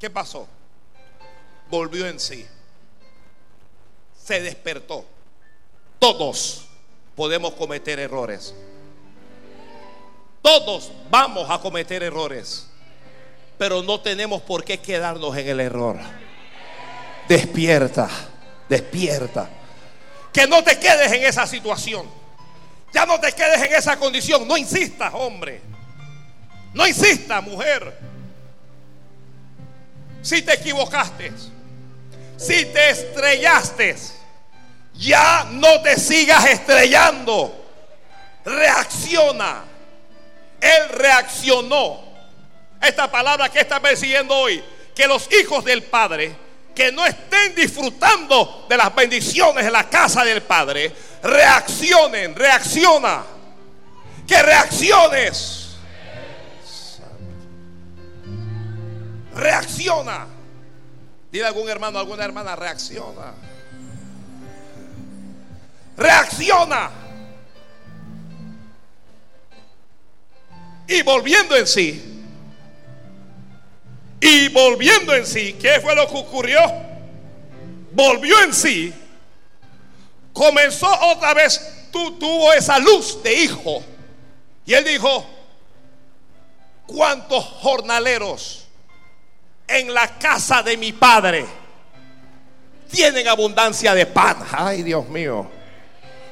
¿Qué pasó? Volvió en sí. Se despertó. Todos podemos cometer errores. Todos vamos a cometer errores. Pero no tenemos por qué quedarnos en el error. Despierta, despierta. Que no te quedes en esa situación. Ya no te quedes en esa condición. No insistas, hombre. No insistas, mujer. Si te equivocaste, si te estrellaste, ya no te sigas estrellando. Reacciona. Él reaccionó. Esta palabra que está persiguiendo hoy, que los hijos del Padre que no estén disfrutando de las bendiciones de la casa del Padre, reaccionen, reacciona. Que reacciones. Reacciona. Dile algún hermano, alguna hermana, reacciona. Reacciona. Y volviendo en sí. Y volviendo en sí, ¿qué fue lo que ocurrió? Volvió en sí. Comenzó otra vez, tú tuvo esa luz de hijo. Y él dijo, ¿cuántos jornaleros en la casa de mi padre tienen abundancia de pan. Ay, Dios mío.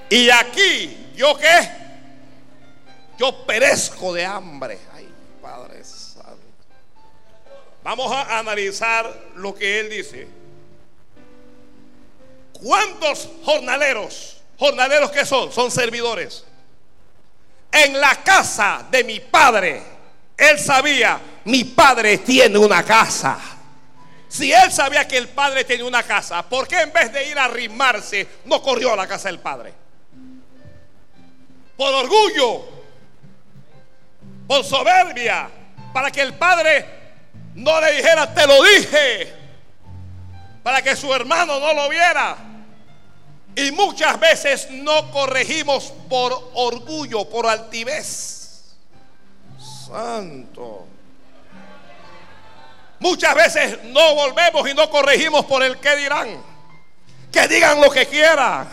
Y aquí, ¿yo qué? Yo perezco de hambre. Ay, Padre Santo. Vamos a analizar lo que él dice. ¿Cuántos jornaleros? ¿Jornaleros qué son? Son servidores. En la casa de mi padre, él sabía, mi padre tiene una casa. Si él sabía que el padre tenía una casa, ¿por qué en vez de ir a arrimarse no corrió a la casa del padre? Por orgullo, por soberbia, para que el padre no le dijera, te lo dije, para que su hermano no lo viera. Y muchas veces no corregimos por orgullo, por altivez. Santo. Muchas veces no volvemos y no corregimos por el que dirán. Que digan lo que quieran.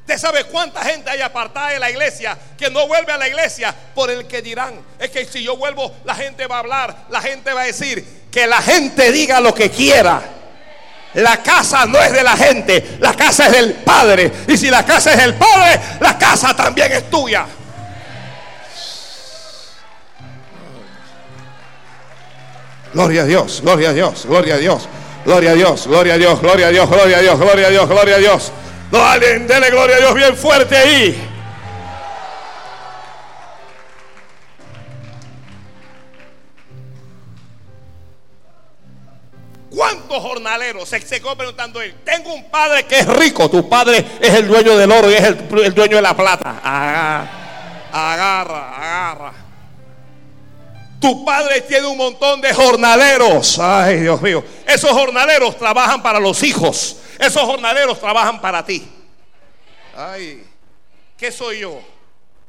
Usted sabe cuánta gente hay apartada de la iglesia que no vuelve a la iglesia por el que dirán. Es que si yo vuelvo, la gente va a hablar, la gente va a decir que la gente diga lo que quiera. La casa no es de la gente, la casa es del Padre. Y si la casa es del Padre, la casa también es tuya. Gloria a Dios, gloria a Dios, gloria a Dios, gloria a Dios, gloria a Dios, gloria a Dios, gloria a Dios, gloria a Dios, gloria a Dios. No, alguien, dele gloria a Dios bien fuerte ahí. ¿Cuántos jornaleros? Se, quedó preguntando él. Tengo un padre que es rico. Tu padre es el dueño del oro y es el, el dueño de la plata. Agarra, agarra, agarra. Tu padre tiene un montón de jornaleros. Ay, Dios mío. Esos jornaleros trabajan para los hijos. Esos jornaleros trabajan para ti. Ay, ¿qué soy yo?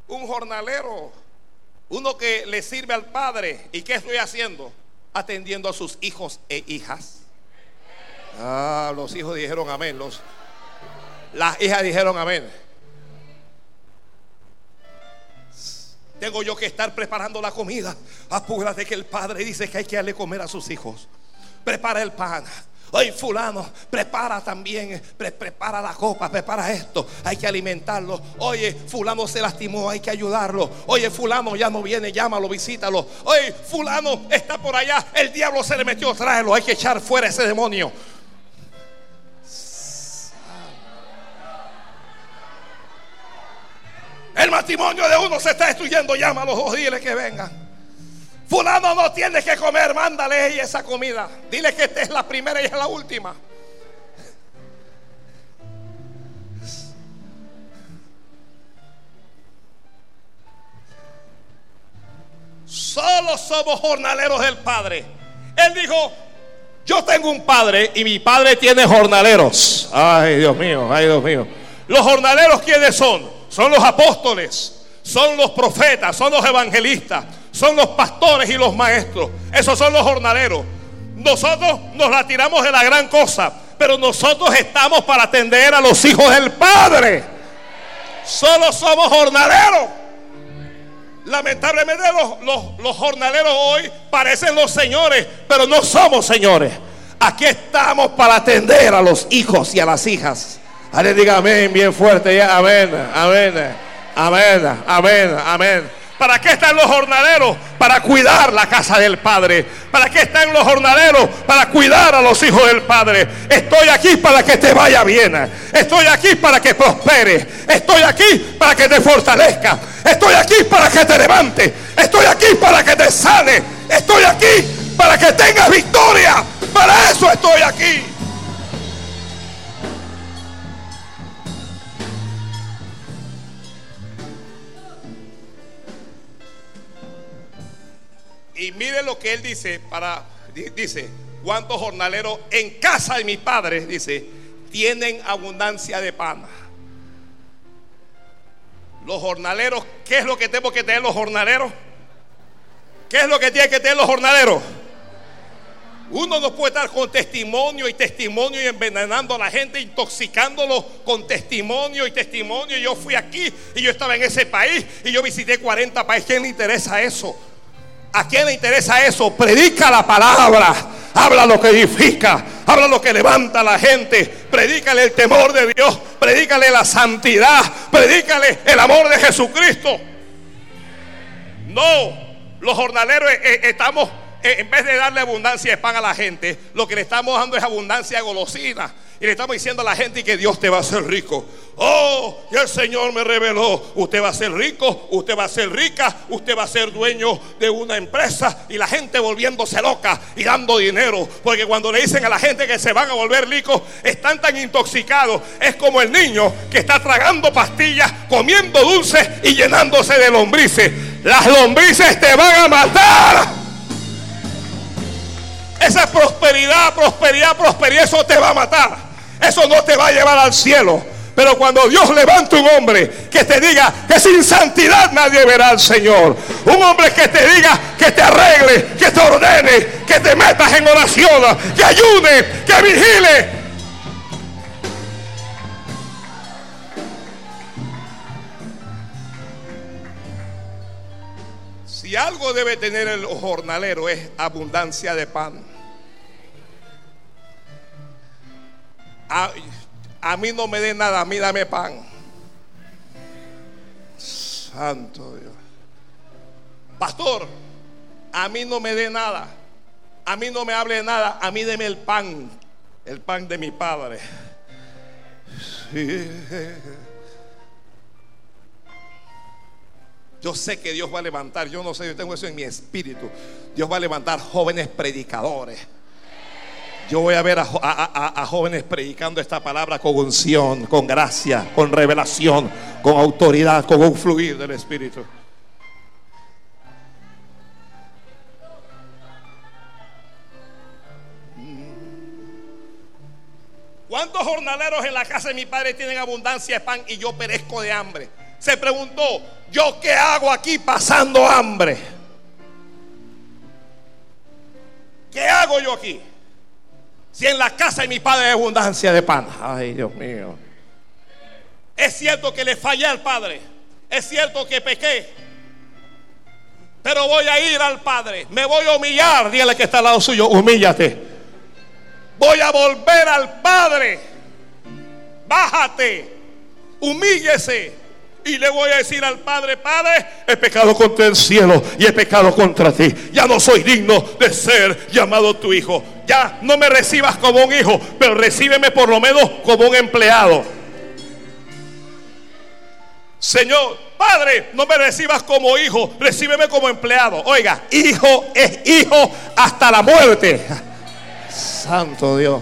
Un jornalero. Uno que le sirve al padre. ¿Y qué estoy haciendo? Atendiendo a sus hijos e hijas. Ah, los hijos dijeron amén. Los, las hijas dijeron amén. Tengo yo que estar preparando la comida. Apúrate que el padre dice que hay que darle comer a sus hijos. Prepara el pan. Oye, fulano, prepara también, pre- prepara la copa, prepara esto, hay que alimentarlo. Oye, fulano se lastimó, hay que ayudarlo. Oye, fulano ya no viene, llámalo, visítalo. Oye, fulano está por allá, el diablo se le metió, tráelo, hay que echar fuera ese demonio. El matrimonio de uno se está destruyendo, llámalos o dile que vengan. Fulano no tiene que comer, mándale esa comida. Dile que esta es la primera y es la última. Solo somos jornaleros del Padre. Él dijo, yo tengo un padre y mi padre tiene jornaleros. Ay, Dios mío, ay, Dios mío. Los jornaleros, ¿quiénes son? Son los apóstoles, son los profetas, son los evangelistas, son los pastores y los maestros. Esos son los jornaleros. Nosotros nos la tiramos de la gran cosa, pero nosotros estamos para atender a los hijos del Padre. Solo somos jornaleros. Lamentablemente los, los- los jornaleros hoy parecen los señores, pero no somos señores. Aquí estamos para atender a los hijos y a las hijas. Alguien diga amén bien fuerte. Amén, amén, amén, amén, amén. ¿Para qué están los jornaleros? Para cuidar la casa del Padre. ¿Para qué están los jornaleros? Para cuidar a los hijos del Padre. Estoy aquí para que te vaya bien. Estoy aquí para que prospere. Estoy aquí para que te fortalezca. Estoy aquí para que te levante. Estoy aquí para que te sane. Estoy aquí para que tengas victoria. Para eso estoy aquí. Y mire lo que él dice para di- dice, ¿cuántos jornaleros en casa de mi padre dice, tienen abundancia de pan? Los jornaleros, ¿qué es lo que tengo que tener los jornaleros? ¿Qué es lo que tienen que tener los jornaleros? Uno no puede estar con testimonio y testimonio y envenenando a la gente, intoxicándolo con testimonio y testimonio. Yo fui aquí y yo estaba en ese país y yo visité 40 países. ¿Quién le interesa eso? ¿A quién le interesa eso? Predica la palabra. Habla lo que edifica. Habla lo que levanta a la gente. Predícale el temor de Dios. Predícale la santidad. Predícale el amor de Jesucristo. No, los jornaleros eh, eh, estamos, eh, en vez de darle abundancia de pan a la gente, lo que le estamos dando es abundancia de golosina. Y le estamos diciendo a la gente que Dios te va a hacer rico. Oh, y el Señor me reveló, usted va a ser rico, usted va a ser rica, usted va a ser dueño de una empresa y la gente volviéndose loca y dando dinero. Porque cuando le dicen a la gente que se van a volver ricos, están tan intoxicados. Es como el niño que está tragando pastillas, comiendo dulces y llenándose de lombrices. Las lombrices te van a matar. Esa prosperidad, prosperidad, prosperidad, eso te va a matar. Eso no te va a llevar al cielo. Pero cuando Dios levanta un hombre que te diga que sin santidad nadie verá al Señor. Un hombre que te diga que te arregle, que te ordene, que te metas en oración, que ayude, que vigile. Si algo debe tener el jornalero es abundancia de pan. A, mí no me dé nada, a mí dame pan. Santo Dios. Pastor, a mí no me dé nada. A mí no me hable nada. A mí deme el pan. El pan de mi padre. Yo sé que Dios va a levantar. Yo no sé, yo tengo eso en mi espíritu. Dios va a levantar jóvenes predicadores yo voy a ver a, jóvenes predicando esta palabra con unción, con gracia, con revelación, con autoridad, con un fluir del Espíritu. ¿Cuántos jornaleros en la casa de mi padre tienen abundancia de pan y yo perezco de hambre? Se preguntó, ¿yo qué hago aquí pasando hambre? ¿Qué hago yo aquí? Si en la casa de mi padre hay abundancia de pan. Ay, Dios mío. Es cierto que le fallé al Padre. Es cierto que pequé. Pero voy a ir al Padre. Me voy a humillar. Dígale que está al lado suyo. Humíllate. Voy a volver al Padre. Bájate. Humíllese. Y le voy a decir al Padre, Padre, he pecado contra el cielo y he pecado contra ti. Ya no soy digno de ser llamado tu hijo. Ya no me recibas como un hijo, pero recíbeme por lo menos como un empleado. Señor, Padre, no me recibas como hijo, recíbeme como empleado. Oiga, hijo es hijo hasta la muerte. Santo Dios.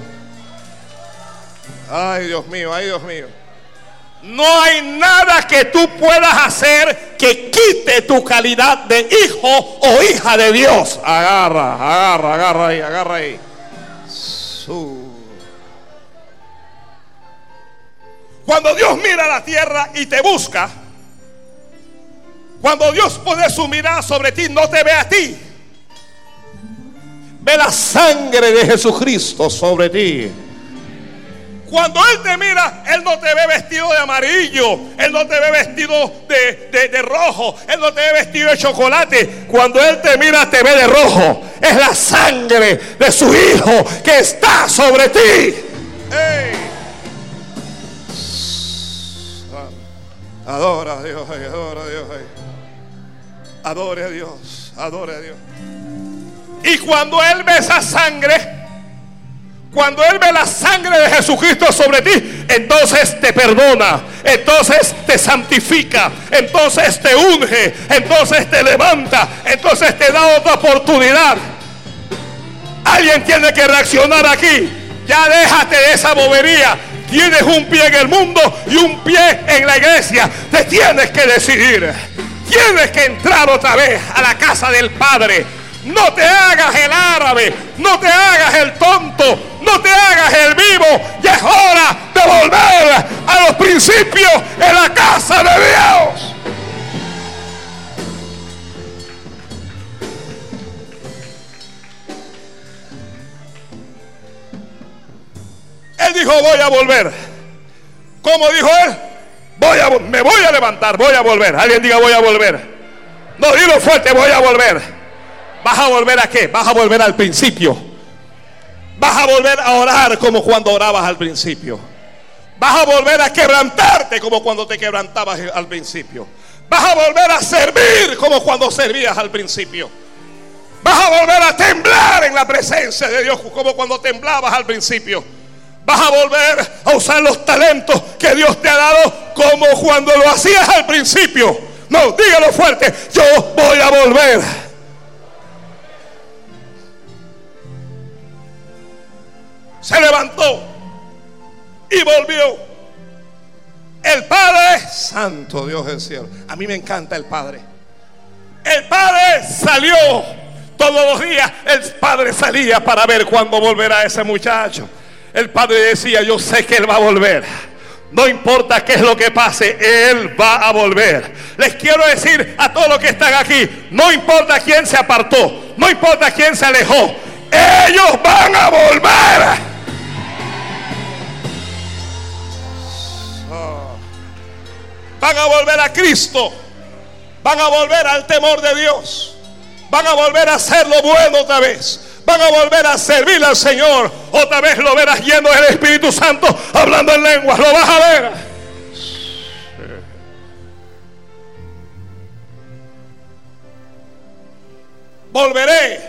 Ay, Dios mío, ay, Dios mío. No hay nada que tú puedas hacer que quite tu calidad de hijo o hija de Dios. Agarra, agarra, agarra ahí, agarra ahí. Cuando Dios mira la tierra y te busca, cuando Dios pone su mirada sobre ti, no te ve a ti. Ve la sangre de Jesucristo sobre ti. Cuando Él te mira, Él no te ve vestido de amarillo, Él no te ve vestido de, rojo, Él no te ve vestido de chocolate. Cuando Él te mira, te ve de rojo. Es la sangre de su Hijo que está sobre ti. Adora a Dios, adora a Dios. Adore a Dios, adore a Dios. Y cuando Él ve esa sangre, cuando Él ve la sangre de Jesucristo sobre ti, entonces te perdona, entonces te santifica, entonces te unge, entonces te levanta, entonces te da otra oportunidad. Alguien tiene que reaccionar aquí. Ya déjate de esa bobería. Tienes un pie en el mundo y un pie en la iglesia. Te tienes que decidir. Tienes que entrar otra vez a la casa del Padre. No te hagas el árabe, no te hagas el tonto, no te hagas el vivo. Ya es hora de volver a los principios en la casa de Dios. Él dijo, voy a volver. ¿Cómo dijo él? Voy a, me voy a levantar, voy a volver. Alguien diga, voy a volver. No, dilo fuerte, voy a volver. ¿Vas a volver a qué? Vas a volver al principio. Vas a volver a orar como cuando orabas al principio. Vas a volver a quebrantarte como cuando te quebrantabas al principio. Vas a volver a servir como cuando servías al principio. Vas a volver a temblar en la presencia de Dios como cuando temblabas al principio. Vas a volver a usar los talentos que Dios te ha dado como cuando lo hacías al principio. No, dígalo fuerte. Yo voy a volver. Se levantó y volvió. El Padre, Santo Dios del cielo. A mí me encanta el Padre. El Padre salió todos los días. El Padre salía para ver cuándo volverá ese muchacho. El Padre decía, yo sé que Él va a volver. No importa qué es lo que pase, Él va a volver. Les quiero decir a todos los que están aquí, no importa quién se apartó, no importa quién se alejó, ellos van a volver. Van a volver a Cristo, van a volver al temor de Dios, van a volver a hacer lo bueno otra vez. Van a volver a servir al Señor. Otra vez lo verás lleno del Espíritu Santo, hablando en lenguas. Lo vas a ver. Volveré.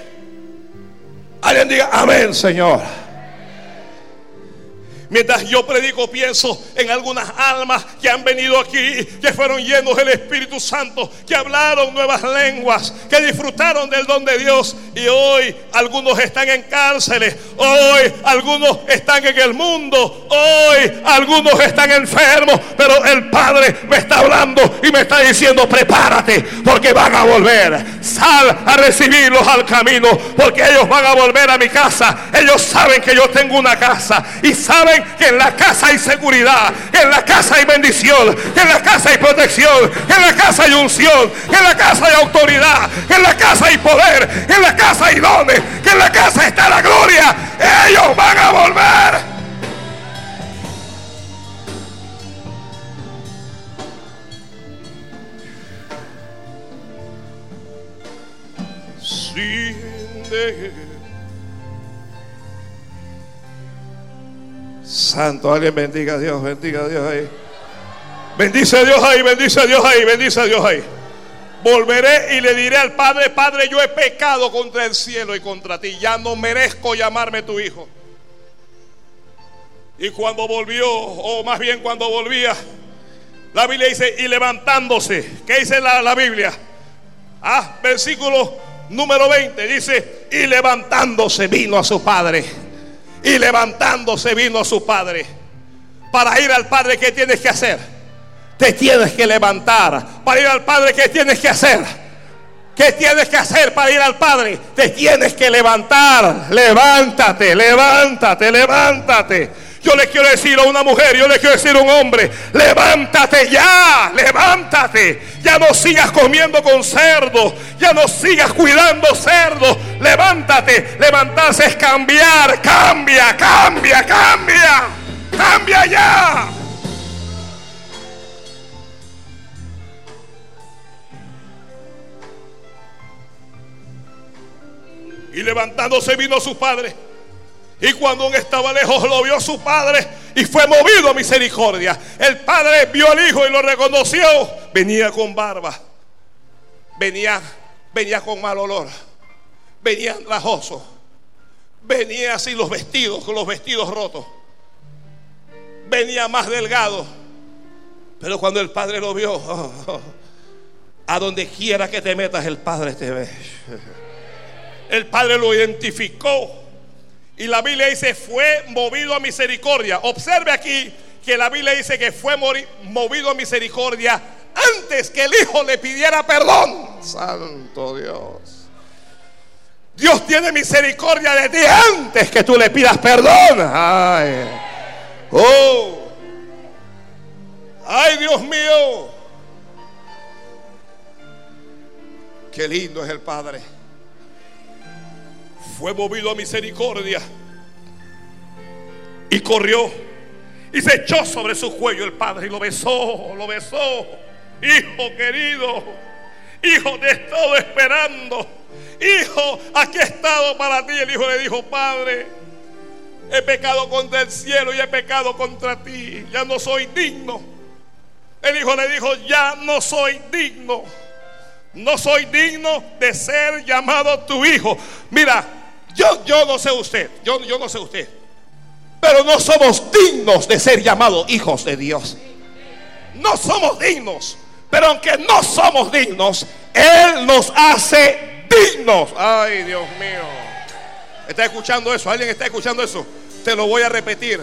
Alguien diga, amén, Señor. Mientras yo predico, pienso en algunas almas que han venido aquí, que fueron llenos del Espíritu Santo, que hablaron nuevas lenguas, que disfrutaron del don de Dios. Y hoy algunos están en cárceles, hoy algunos están en el mundo, hoy algunos están enfermos. Pero el Padre me está hablando y me está diciendo, prepárate, porque van a volver. Sal a recibirlos al camino, porque ellos van a volver a mi casa. Ellos saben que yo tengo una casa y saben que en la casa hay seguridad, que en la casa hay bendición, que en la casa hay protección, que en la casa hay unción, que en la casa hay autoridad, que en la casa hay poder, que en la casa hay dones, que en la casa está la gloria. Ellos van a volver. Santo, alguien bendiga a Dios, bendiga a Dios ahí. Bendice a Dios ahí, bendice a Dios ahí, bendice a Dios ahí. Volveré y le diré al Padre, Padre, yo he pecado contra el cielo y contra ti. Ya no merezco llamarme tu hijo. Y cuando volvió, o más bien cuando volvía, la Biblia dice, y levantándose, ¿qué dice la, la Biblia? Ah, versículo número 20, dice, y levantándose vino a su padre. Y levantándose vino su padre. Para ir al padre, ¿qué tienes que hacer? Te tienes que levantar. Para ir al padre, ¿qué tienes que hacer? ¿Qué tienes que hacer para ir al Padre? Te tienes que levantar. Levántate, levántate, levántate. Yo le quiero decir a una mujer, yo le quiero decir a un hombre, levántate ya, levántate. Ya no sigas comiendo con cerdo, ya no sigas cuidando cerdo. Levántate, levantarse es cambiar, cambia, cambia, cambia, cambia ya. Y levantándose vino su padre y cuando aún estaba lejos lo vio su padre y fue movido a misericordia. El padre vio al hijo y lo reconoció. Venía con barba. Venía, venía con mal olor. Venía andrajoso. Venía así los vestidos, con los vestidos rotos. Venía más delgado. Pero cuando el padre lo vio, a donde quiera que te metas, el padre te ve. El padre lo identificó y la Biblia dice, fue movido a misericordia. Observe aquí que la Biblia dice que fue movido a misericordia antes que el Hijo le pidiera perdón. Santo Dios. Dios tiene misericordia de ti antes que tú le pidas perdón. Ay. Oh. Ay, Dios mío. Qué lindo es el Padre fue movido a misericordia y corrió y se echó sobre su cuello el padre y lo besó, lo besó. Hijo querido, hijo, te he esperando. Hijo, aquí he estado para ti. El hijo le dijo, Padre, he pecado contra el cielo y he pecado contra ti. Ya no soy digno. El hijo le dijo, ya no soy digno. No soy digno de ser llamado tu hijo. Mira, yo, yo no sé usted, yo, yo no sé usted. Pero no somos dignos de ser llamados hijos de Dios. No somos dignos. Pero aunque no somos dignos, Él nos hace dignos. Ay, Dios mío. ¿Está escuchando eso? ¿Alguien está escuchando eso? Te lo voy a repetir.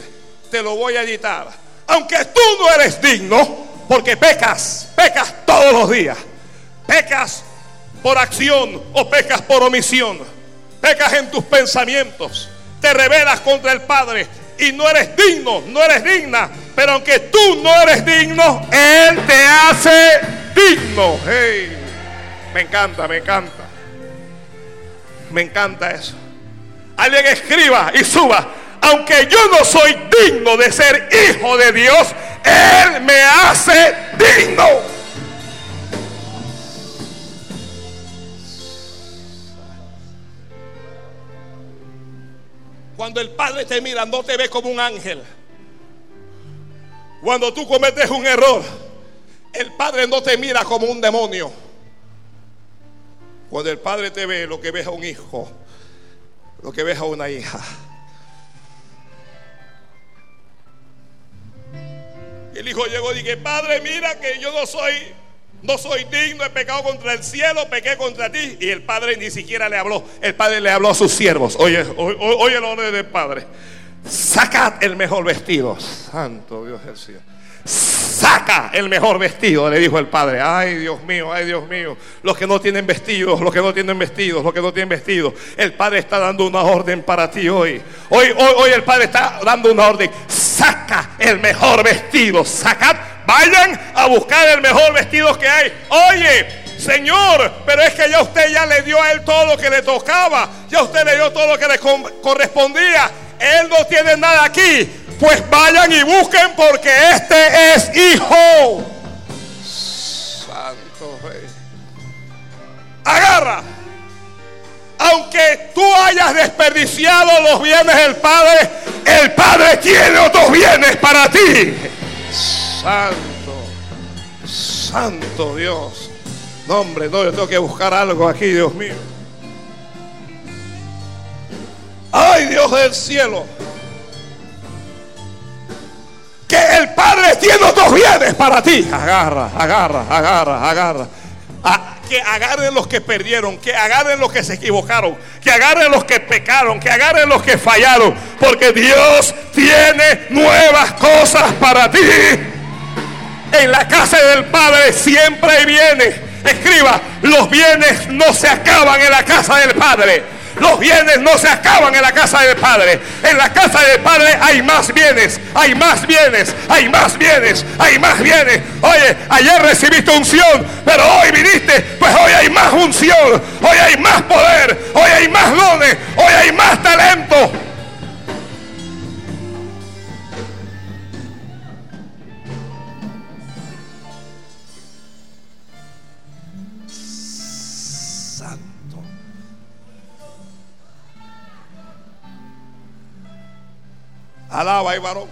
Te lo voy a editar. Aunque tú no eres digno, porque pecas, pecas todos los días. Pecas por acción o pecas por omisión. Pecas en tus pensamientos. Te rebelas contra el Padre y no eres digno, no eres digna. Pero aunque tú no eres digno, Él te hace digno. Hey, me encanta, me encanta. Me encanta eso. Alguien escriba y suba. Aunque yo no soy digno de ser hijo de Dios, Él me hace digno. Cuando el Padre te mira, no te ve como un ángel. Cuando tú cometes un error, el Padre no te mira como un demonio. Cuando el Padre te ve, lo que ves a un hijo, lo que ves a una hija. El hijo llegó y dije, Padre, mira que yo no soy, no soy digno, he pecado contra el cielo, pequé contra ti. Y el padre ni siquiera le habló. El padre le habló a sus siervos. Oye, oye, oye el orden del padre. Sacad el mejor vestido. Santo Dios del cielo. Saca el mejor vestido, le dijo el padre. Ay, Dios mío, ay, Dios mío. Los que no tienen vestidos, los que no tienen vestidos, los que no tienen vestidos. El padre está dando una orden para ti hoy. Hoy, hoy, hoy el padre está dando una orden. Saca el mejor vestido. Sacad, vayan a buscar el mejor vestido que hay. Oye, Señor, pero es que ya usted ya le dio a él todo lo que le tocaba. Ya usted le dio todo lo que le correspondía. Él no tiene nada aquí. Pues vayan y busquen porque este es hijo. Santo rey. Agarra. Aunque tú hayas desperdiciado los bienes del Padre, el Padre tiene otros bienes para ti. Santo, santo Dios. No, hombre, no, yo tengo que buscar algo aquí, Dios mío. Ay, Dios del cielo que el Padre tiene otros bienes para ti. Agarra, agarra, agarra, agarra. que agarren los que perdieron, que agarren los que se equivocaron, que agarren los que pecaron, que agarren los que fallaron, porque Dios tiene nuevas cosas para ti. En la casa del Padre siempre hay bienes. Escriba, los bienes no se acaban en la casa del Padre. Los bienes no se acaban en la casa del Padre. En la casa del Padre hay más bienes, hay más bienes, hay más bienes, hay más bienes. Oye, ayer recibiste unción, pero hoy viniste, pues hoy hay más unción, hoy hay más poder, hoy hay más dones, hoy hay más talento. Alaba y varón.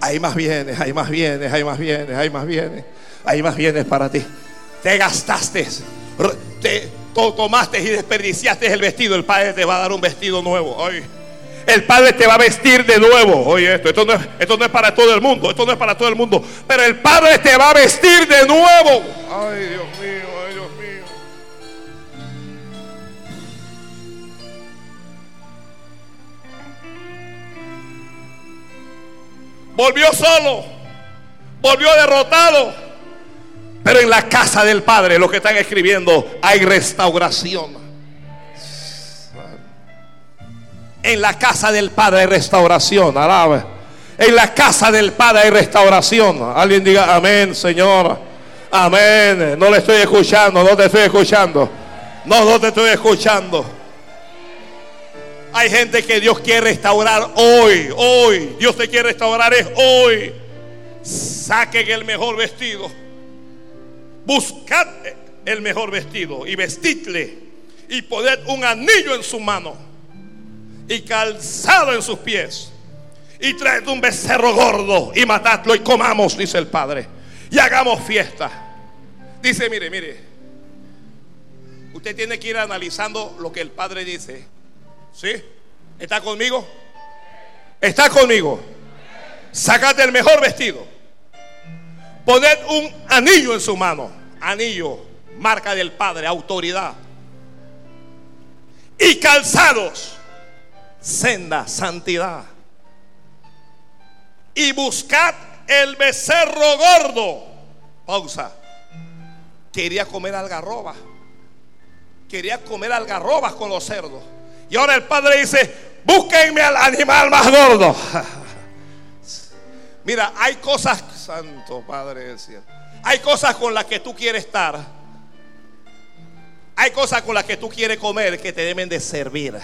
Hay más bienes, hay más bienes, hay más bienes, hay más bienes. Hay más bienes para ti. Te gastaste, te tomaste y desperdiciaste el vestido. El Padre te va a dar un vestido nuevo. Hoy. El Padre te va a vestir de nuevo. Oye, esto, esto no, es, esto no es para todo el mundo. Esto no es para todo el mundo. Pero el Padre te va a vestir de nuevo. Ay, Dios mío. Volvió solo, volvió derrotado. Pero en la casa del Padre, lo que están escribiendo, hay restauración. En la casa del Padre hay restauración. Alaba. En la casa del Padre hay restauración. Alguien diga amén, Señor. Amén. No le estoy escuchando, no te estoy escuchando. No, no te estoy escuchando. Hay gente que Dios quiere restaurar hoy, hoy. Dios te quiere restaurar es hoy. Saquen el mejor vestido. buscad el mejor vestido y vestidle y poned un anillo en su mano y calzado en sus pies y traed un becerro gordo y matadlo y comamos, dice el Padre, y hagamos fiesta. Dice, mire, mire, usted tiene que ir analizando lo que el Padre dice. ¿Sí? ¿Está conmigo? ¿Está conmigo? Sácate el mejor vestido. Poned un anillo en su mano. Anillo, marca del Padre, autoridad. Y calzados, senda, santidad. Y buscad el becerro gordo. Pausa. Quería comer algarroba. Quería comer algarrobas con los cerdos. Y ahora el padre dice, búsquenme al animal más gordo. Mira, hay cosas, Santo Padre decía, hay cosas con las que tú quieres estar. Hay cosas con las que tú quieres comer que te deben de servir.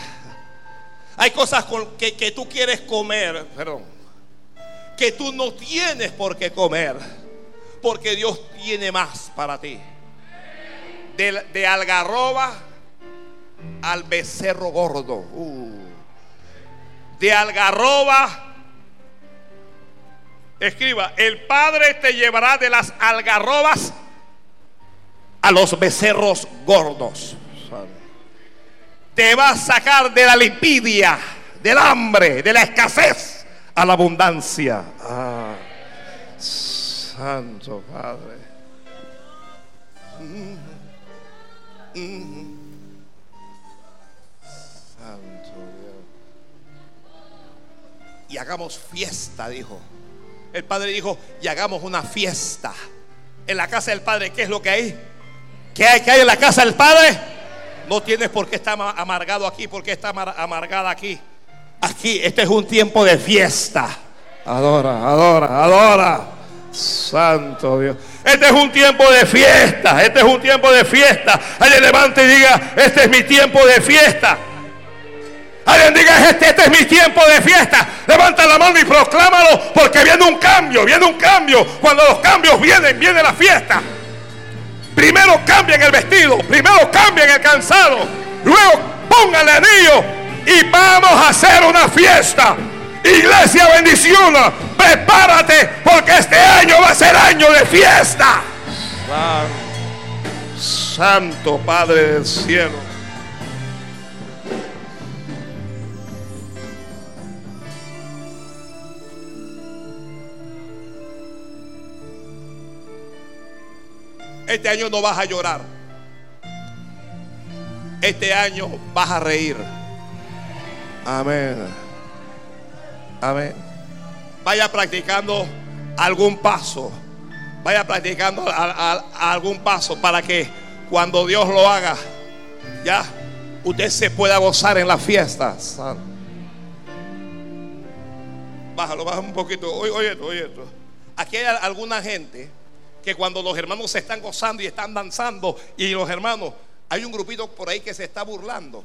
Hay cosas con que, que tú quieres comer, perdón, que tú no tienes por qué comer, porque Dios tiene más para ti. De, de algarroba al becerro gordo. Uh. De algarroba Escriba, el Padre te llevará de las algarrobas a los becerros gordos. Te va a sacar de la lipidia, del hambre, de la escasez a la abundancia. Ah, Santo Padre. Mm, mm. Y hagamos fiesta, dijo el padre dijo, y hagamos una fiesta. En la casa del padre, ¿qué es lo que hay? ¿Qué hay, que hay en la casa del padre? No tienes por qué estar amargado aquí, porque está amargada aquí. Aquí, este es un tiempo de fiesta. Adora, adora, adora. Santo Dios. Este es un tiempo de fiesta. Este es un tiempo de fiesta. Alguien levante y diga, este es mi tiempo de fiesta. Alguien diga, este, este es mi tiempo de fiesta. Levanta la mano y proclámalo porque viene un cambio, viene un cambio. Cuando los cambios vienen, viene la fiesta. Primero cambien el vestido, primero cambien el cansado, luego pongan el anillo y vamos a hacer una fiesta. Iglesia bendición, prepárate porque este año va a ser año de fiesta. Santo Padre del cielo. Este año no vas a llorar. Este año vas a reír. Amén. Amén. Vaya practicando algún paso. Vaya practicando algún paso para que cuando Dios lo haga, ya usted se pueda gozar en las fiestas. Bájalo, bájalo un poquito. Oye, oye esto, oye esto. Aquí hay alguna gente que cuando los hermanos se están gozando y están danzando y los hermanos, hay un grupito por ahí que se está burlando.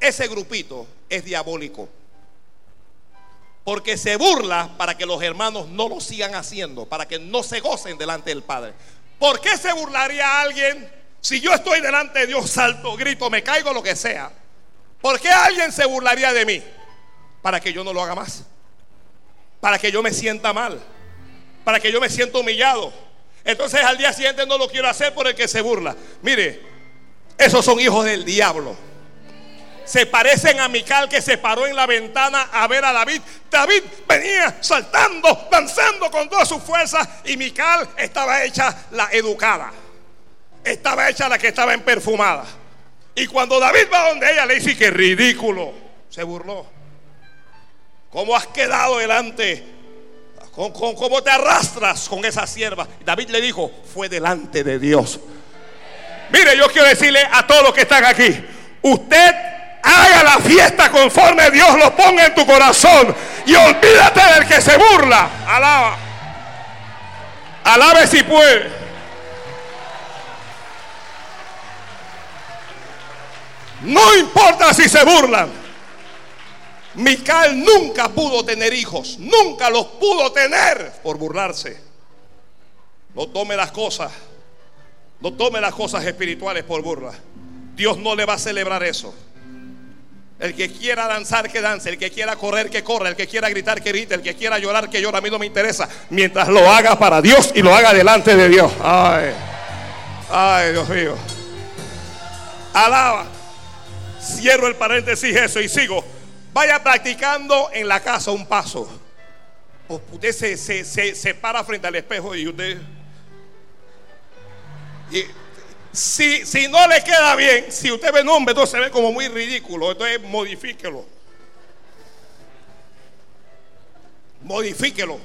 Ese grupito es diabólico. Porque se burla para que los hermanos no lo sigan haciendo, para que no se gocen delante del Padre. ¿Por qué se burlaría alguien si yo estoy delante de Dios, salto, grito, me caigo, lo que sea? ¿Por qué alguien se burlaría de mí? Para que yo no lo haga más. Para que yo me sienta mal para que yo me sienta humillado. Entonces al día siguiente no lo quiero hacer por el que se burla. Mire, esos son hijos del diablo. Se parecen a Mical que se paró en la ventana a ver a David. David venía saltando, danzando con toda su fuerza y Mical estaba hecha la educada. Estaba hecha la que estaba en perfumada. Y cuando David va donde ella le dice que ridículo, se burló. ¿Cómo has quedado delante ¿Cómo te arrastras con esa sierva? David le dijo, fue delante de Dios. Mire, yo quiero decirle a todos los que están aquí, usted haga la fiesta conforme Dios lo ponga en tu corazón y olvídate del que se burla. Alaba. Alabe si puede. No importa si se burlan. Mical nunca pudo tener hijos, nunca los pudo tener por burlarse. No tome las cosas. No tome las cosas espirituales por burla. Dios no le va a celebrar eso. El que quiera danzar, que dance. El que quiera correr, que corra. El que quiera gritar, que grite. El que quiera llorar, que llora. A mí no me interesa. Mientras lo haga para Dios y lo haga delante de Dios. Ay, ay, Dios mío. Alaba. Cierro el paréntesis eso y sigo. Vaya practicando en la casa un paso. Usted se, se, se para frente al espejo y usted... Y si, si no le queda bien, si usted ve un hombre, entonces se ve como muy ridículo. Entonces modifíquelo. Modifíquelo.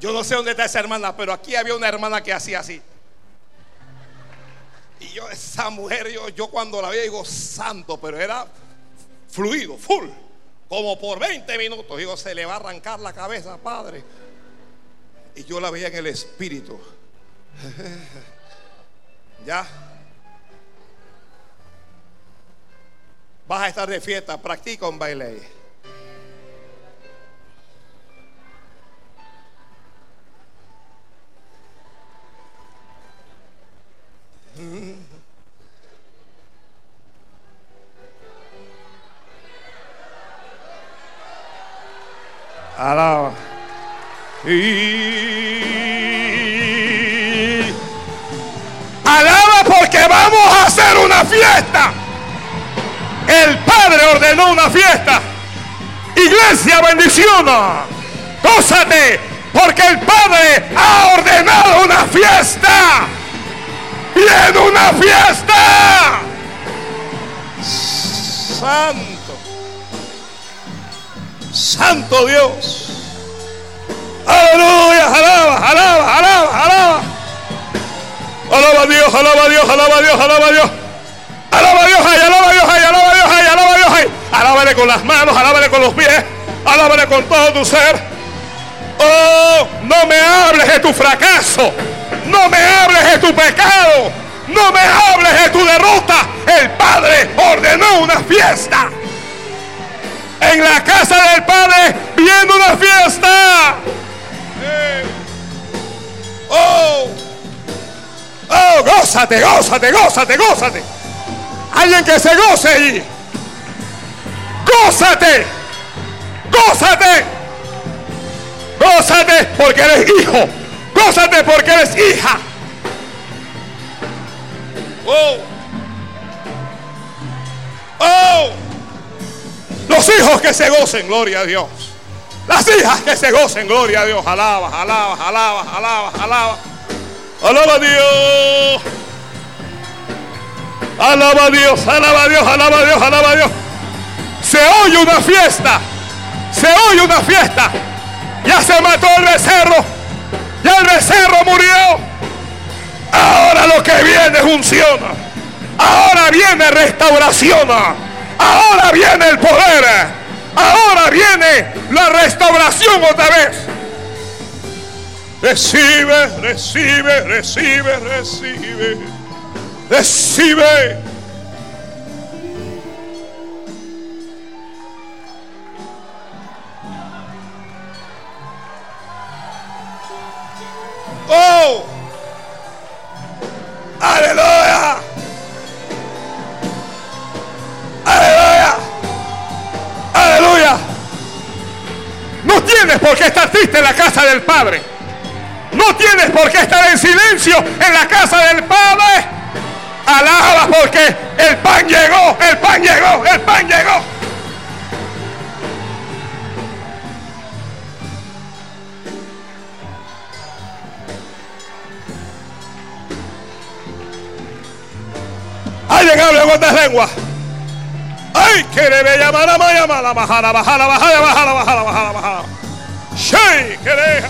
Yo no sé dónde está esa hermana, pero aquí había una hermana que hacía así. Y yo, esa mujer, yo, yo cuando la vi digo, santo, pero era fluido, full como por 20 minutos. Digo, se le va a arrancar la cabeza, Padre. Y yo la veía en el espíritu. ya. Vas a estar de fiesta, practica un baile. Alaba. Alaba porque vamos a hacer una fiesta. El Padre ordenó una fiesta. Iglesia, bendiciona. Gózate porque el Padre ha ordenado una fiesta. Viene una fiesta. Santo. Santo Dios. Aleluya, alaba, alaba, alaba, alaba. Alaba a Dios, alaba a Dios, alaba a Dios, alaba a Dios. Alaba a Dios, ay, alaba a Dios, ay, alaba a Dios, ay, alaba a Dios, ay. Alábale con las manos, alábale con los pies, alábale con todo tu ser. Oh, no me hables de tu fracaso, no me hables de tu pecado, no me hables de tu derrota. El Padre ordenó una fiesta en la casa del Padre viendo una fiesta. Oh, oh, gózate, gózate, gózate, gózate. Alguien que se goce allí. Gózate, gózate, gózate porque eres hijo. Gózate porque eres hija. Oh, oh. Los hijos que se gocen, gloria a Dios. Las hijas que se gocen, gloria a Dios. Alaba, alaba, alaba, alaba, alaba. Alaba a Dios. Alaba a Dios, alaba a Dios, alaba a Dios, alaba a Dios. Se oye una fiesta. Se oye una fiesta. Ya se mató el becerro. Ya el becerro murió. Ahora lo que viene es unción. Ahora viene restauración. Ahora viene el poder. Ahora viene la restauración otra vez. Recibe, recibe, recibe, recibe. Recibe. Oh. Aleluya. Aleluya. Aleluya. No tienes por qué estar triste en la casa del Padre. No tienes por qué estar en silencio en la casa del Padre. Alaba porque el pan llegó, el pan llegó, el pan llegó. Ha llegado en otras lenguas. Ay, que le llamar a llamar la bajada, bajada, bajada, bajada, bajada, bajada, bajada. Shey, que deja.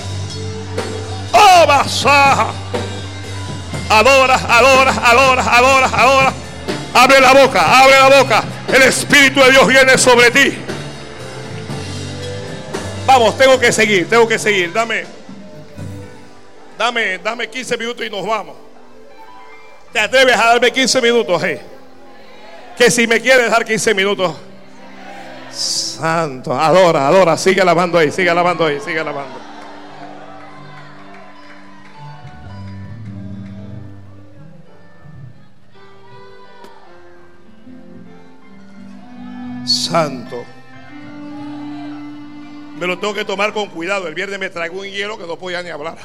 Oh, basaja. Adora, adora, adora, adora, adora. Abre la boca, abre la boca. El Espíritu de Dios viene sobre ti. Vamos, tengo que seguir, tengo que seguir. Dame, dame, dame 15 minutos y nos vamos. ¿Te atreves a darme 15 minutos? Eh? Que si me quieres dar 15 minutos. Santo, adora, adora, sigue alabando ahí, sigue alabando ahí, sigue alabando. Santo. Me lo tengo que tomar con cuidado. El viernes me traigo un hielo que no podía ni hablar.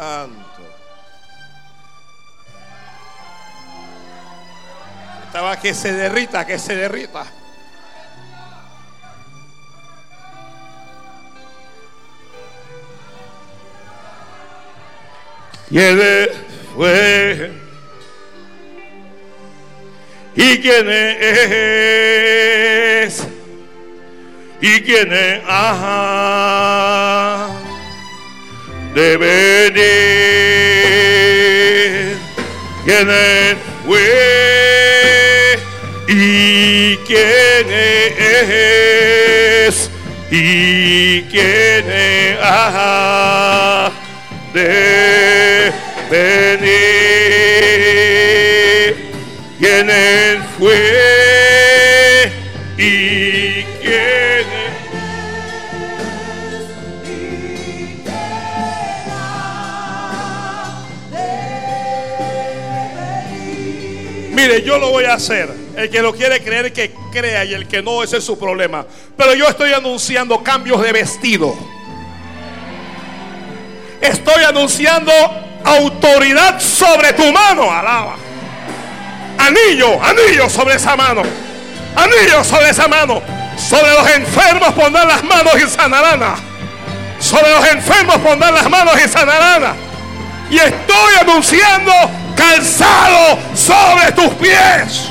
Santo. Estaba que se derrita, que se derrita. Y él fue. ¿Y quién es? ¿Y quién es? Ajá. De venir. ¿Quién es? ¿Y quién es? ¿Y quién es? Ajá. De venir. ¿Quién él Yo lo voy a hacer. El que lo quiere creer, que crea. Y el que no, ese es su problema. Pero yo estoy anunciando cambios de vestido. Estoy anunciando autoridad sobre tu mano. Alaba. Anillo, anillo sobre esa mano. Anillo sobre esa mano. Sobre los enfermos pondrán las manos y sanarán. Sobre los enfermos pondrán las manos y sanarán. Y estoy anunciando calzado sobre tus pies.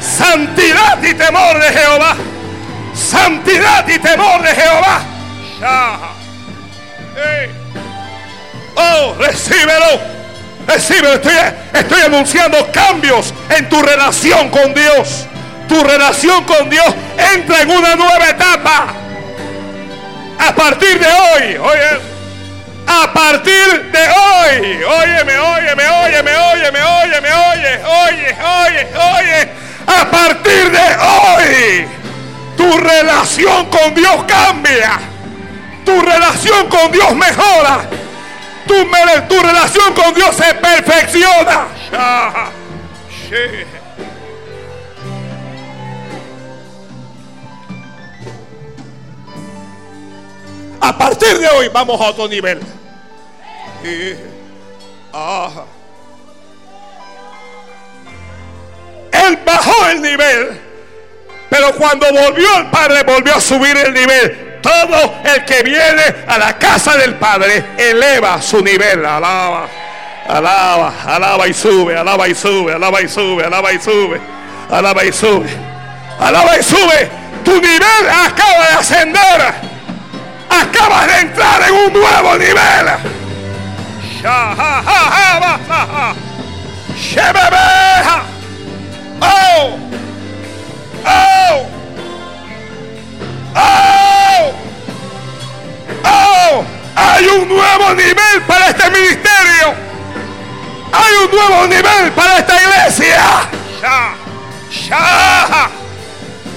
Santidad y temor de Jehová. Santidad y temor de Jehová. Oh, recíbelo. Recíbelo. Estoy, estoy anunciando cambios en tu relación con Dios. Tu relación con Dios entra en una nueva etapa. A partir de hoy, oye, a partir de hoy, óyeme, óyeme, óyeme, óyeme, óyeme, oye, oye, oye, oye, a partir de hoy, tu relación con Dios cambia, tu relación con Dios mejora, tu, tu relación con Dios se perfecciona. A partir de hoy vamos a otro nivel. Y, ah. Él bajó el nivel, pero cuando volvió el Padre volvió a subir el nivel. Todo el que viene a la casa del Padre eleva su nivel. Alaba, alaba, alaba y sube, alaba y sube, alaba y sube, alaba y sube, alaba y sube, alaba y sube. Tu nivel acaba de ascender. Acabas de entrar en un nuevo nivel. Oh, oh, oh, oh. Hay un nuevo nivel para este ministerio. Hay un nuevo nivel para esta iglesia.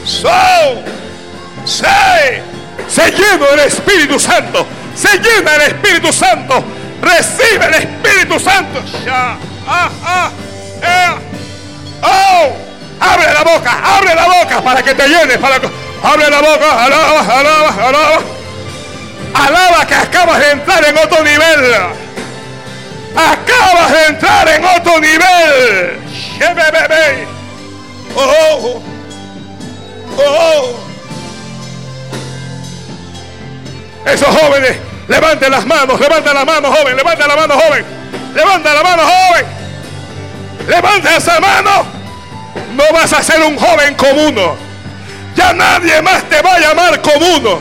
So, say. Se llena el Espíritu Santo. Se llena el Espíritu Santo. Recibe el Espíritu Santo. Ya. Ah, ah, eh. Oh. Abre la boca, abre la boca para que te llenes. Para... Abre la boca, alaba, alaba, alaba. Alaba que acabas de entrar en otro nivel. Acabas de entrar en otro nivel. Oh, oh. Esos jóvenes, levanten las manos, levanten la mano, joven, levanta la mano, joven. Levanta la mano, joven. Levanta esa mano. No vas a ser un joven común. Ya nadie más te va a llamar común.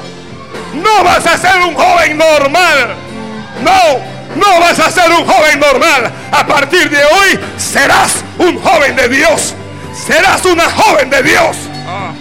No vas a ser un joven normal. No, no vas a ser un joven normal. A partir de hoy serás un joven de Dios. Serás una joven de Dios. Ah.